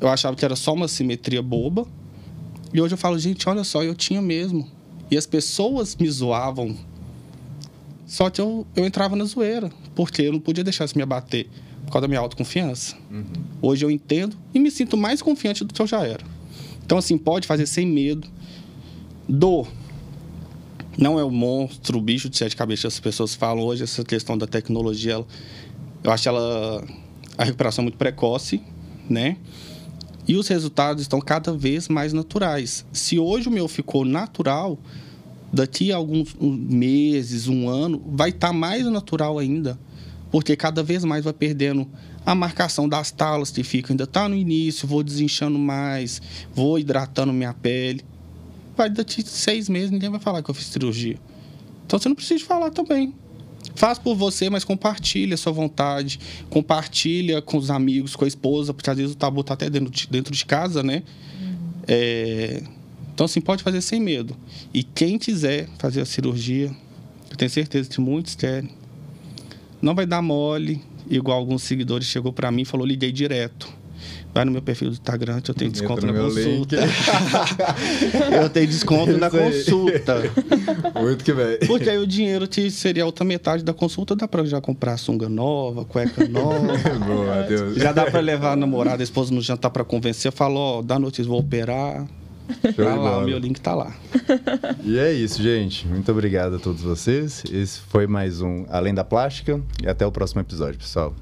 Eu achava que era só uma simetria boba, e hoje eu falo, gente, olha só, eu tinha mesmo. E as pessoas me zoavam. Só que eu, eu entrava na zoeira, porque eu não podia deixar isso me abater por causa da minha autoconfiança. Uhum. Hoje eu entendo e me sinto mais confiante do que eu já era. Então, assim, pode fazer sem medo. Dor. Não é o monstro, o bicho de sete cabeças que as pessoas falam hoje. Essa questão da tecnologia, ela, eu acho ela a recuperação muito precoce, né? E os resultados estão cada vez mais naturais. Se hoje o meu ficou natural, daqui a alguns meses, um ano, vai estar tá mais natural ainda. Porque cada vez mais vai perdendo a marcação das talas que fica. Ainda está no início, vou desinchando mais, vou hidratando minha pele. Vai daqui seis meses, ninguém vai falar que eu fiz cirurgia. Então você não precisa falar também. Faz por você, mas compartilha a sua vontade. Compartilha com os amigos, com a esposa, porque às vezes o tabu tá até dentro de, dentro de casa, né? Uhum. É... Então, assim, pode fazer sem medo. E quem quiser fazer a cirurgia, eu tenho certeza que muitos querem. Não vai dar mole, igual alguns seguidores chegou para mim e falou, liguei direto. Vai no meu perfil do Instagram que eu tenho desconto na consulta. (laughs) eu tenho desconto na consulta. Muito que bem. Porque aí o dinheiro te seria a outra metade da consulta, dá pra já comprar sunga nova, cueca nova. (laughs) Boa, Deus. Já dá pra levar a namorada, a esposa no jantar pra convencer. Falou, ó, dá notícia, vou operar. Show tá lá, o meu link tá lá. E é isso, gente. Muito obrigado a todos vocês. Esse foi mais um Além da Plástica. E até o próximo episódio, pessoal.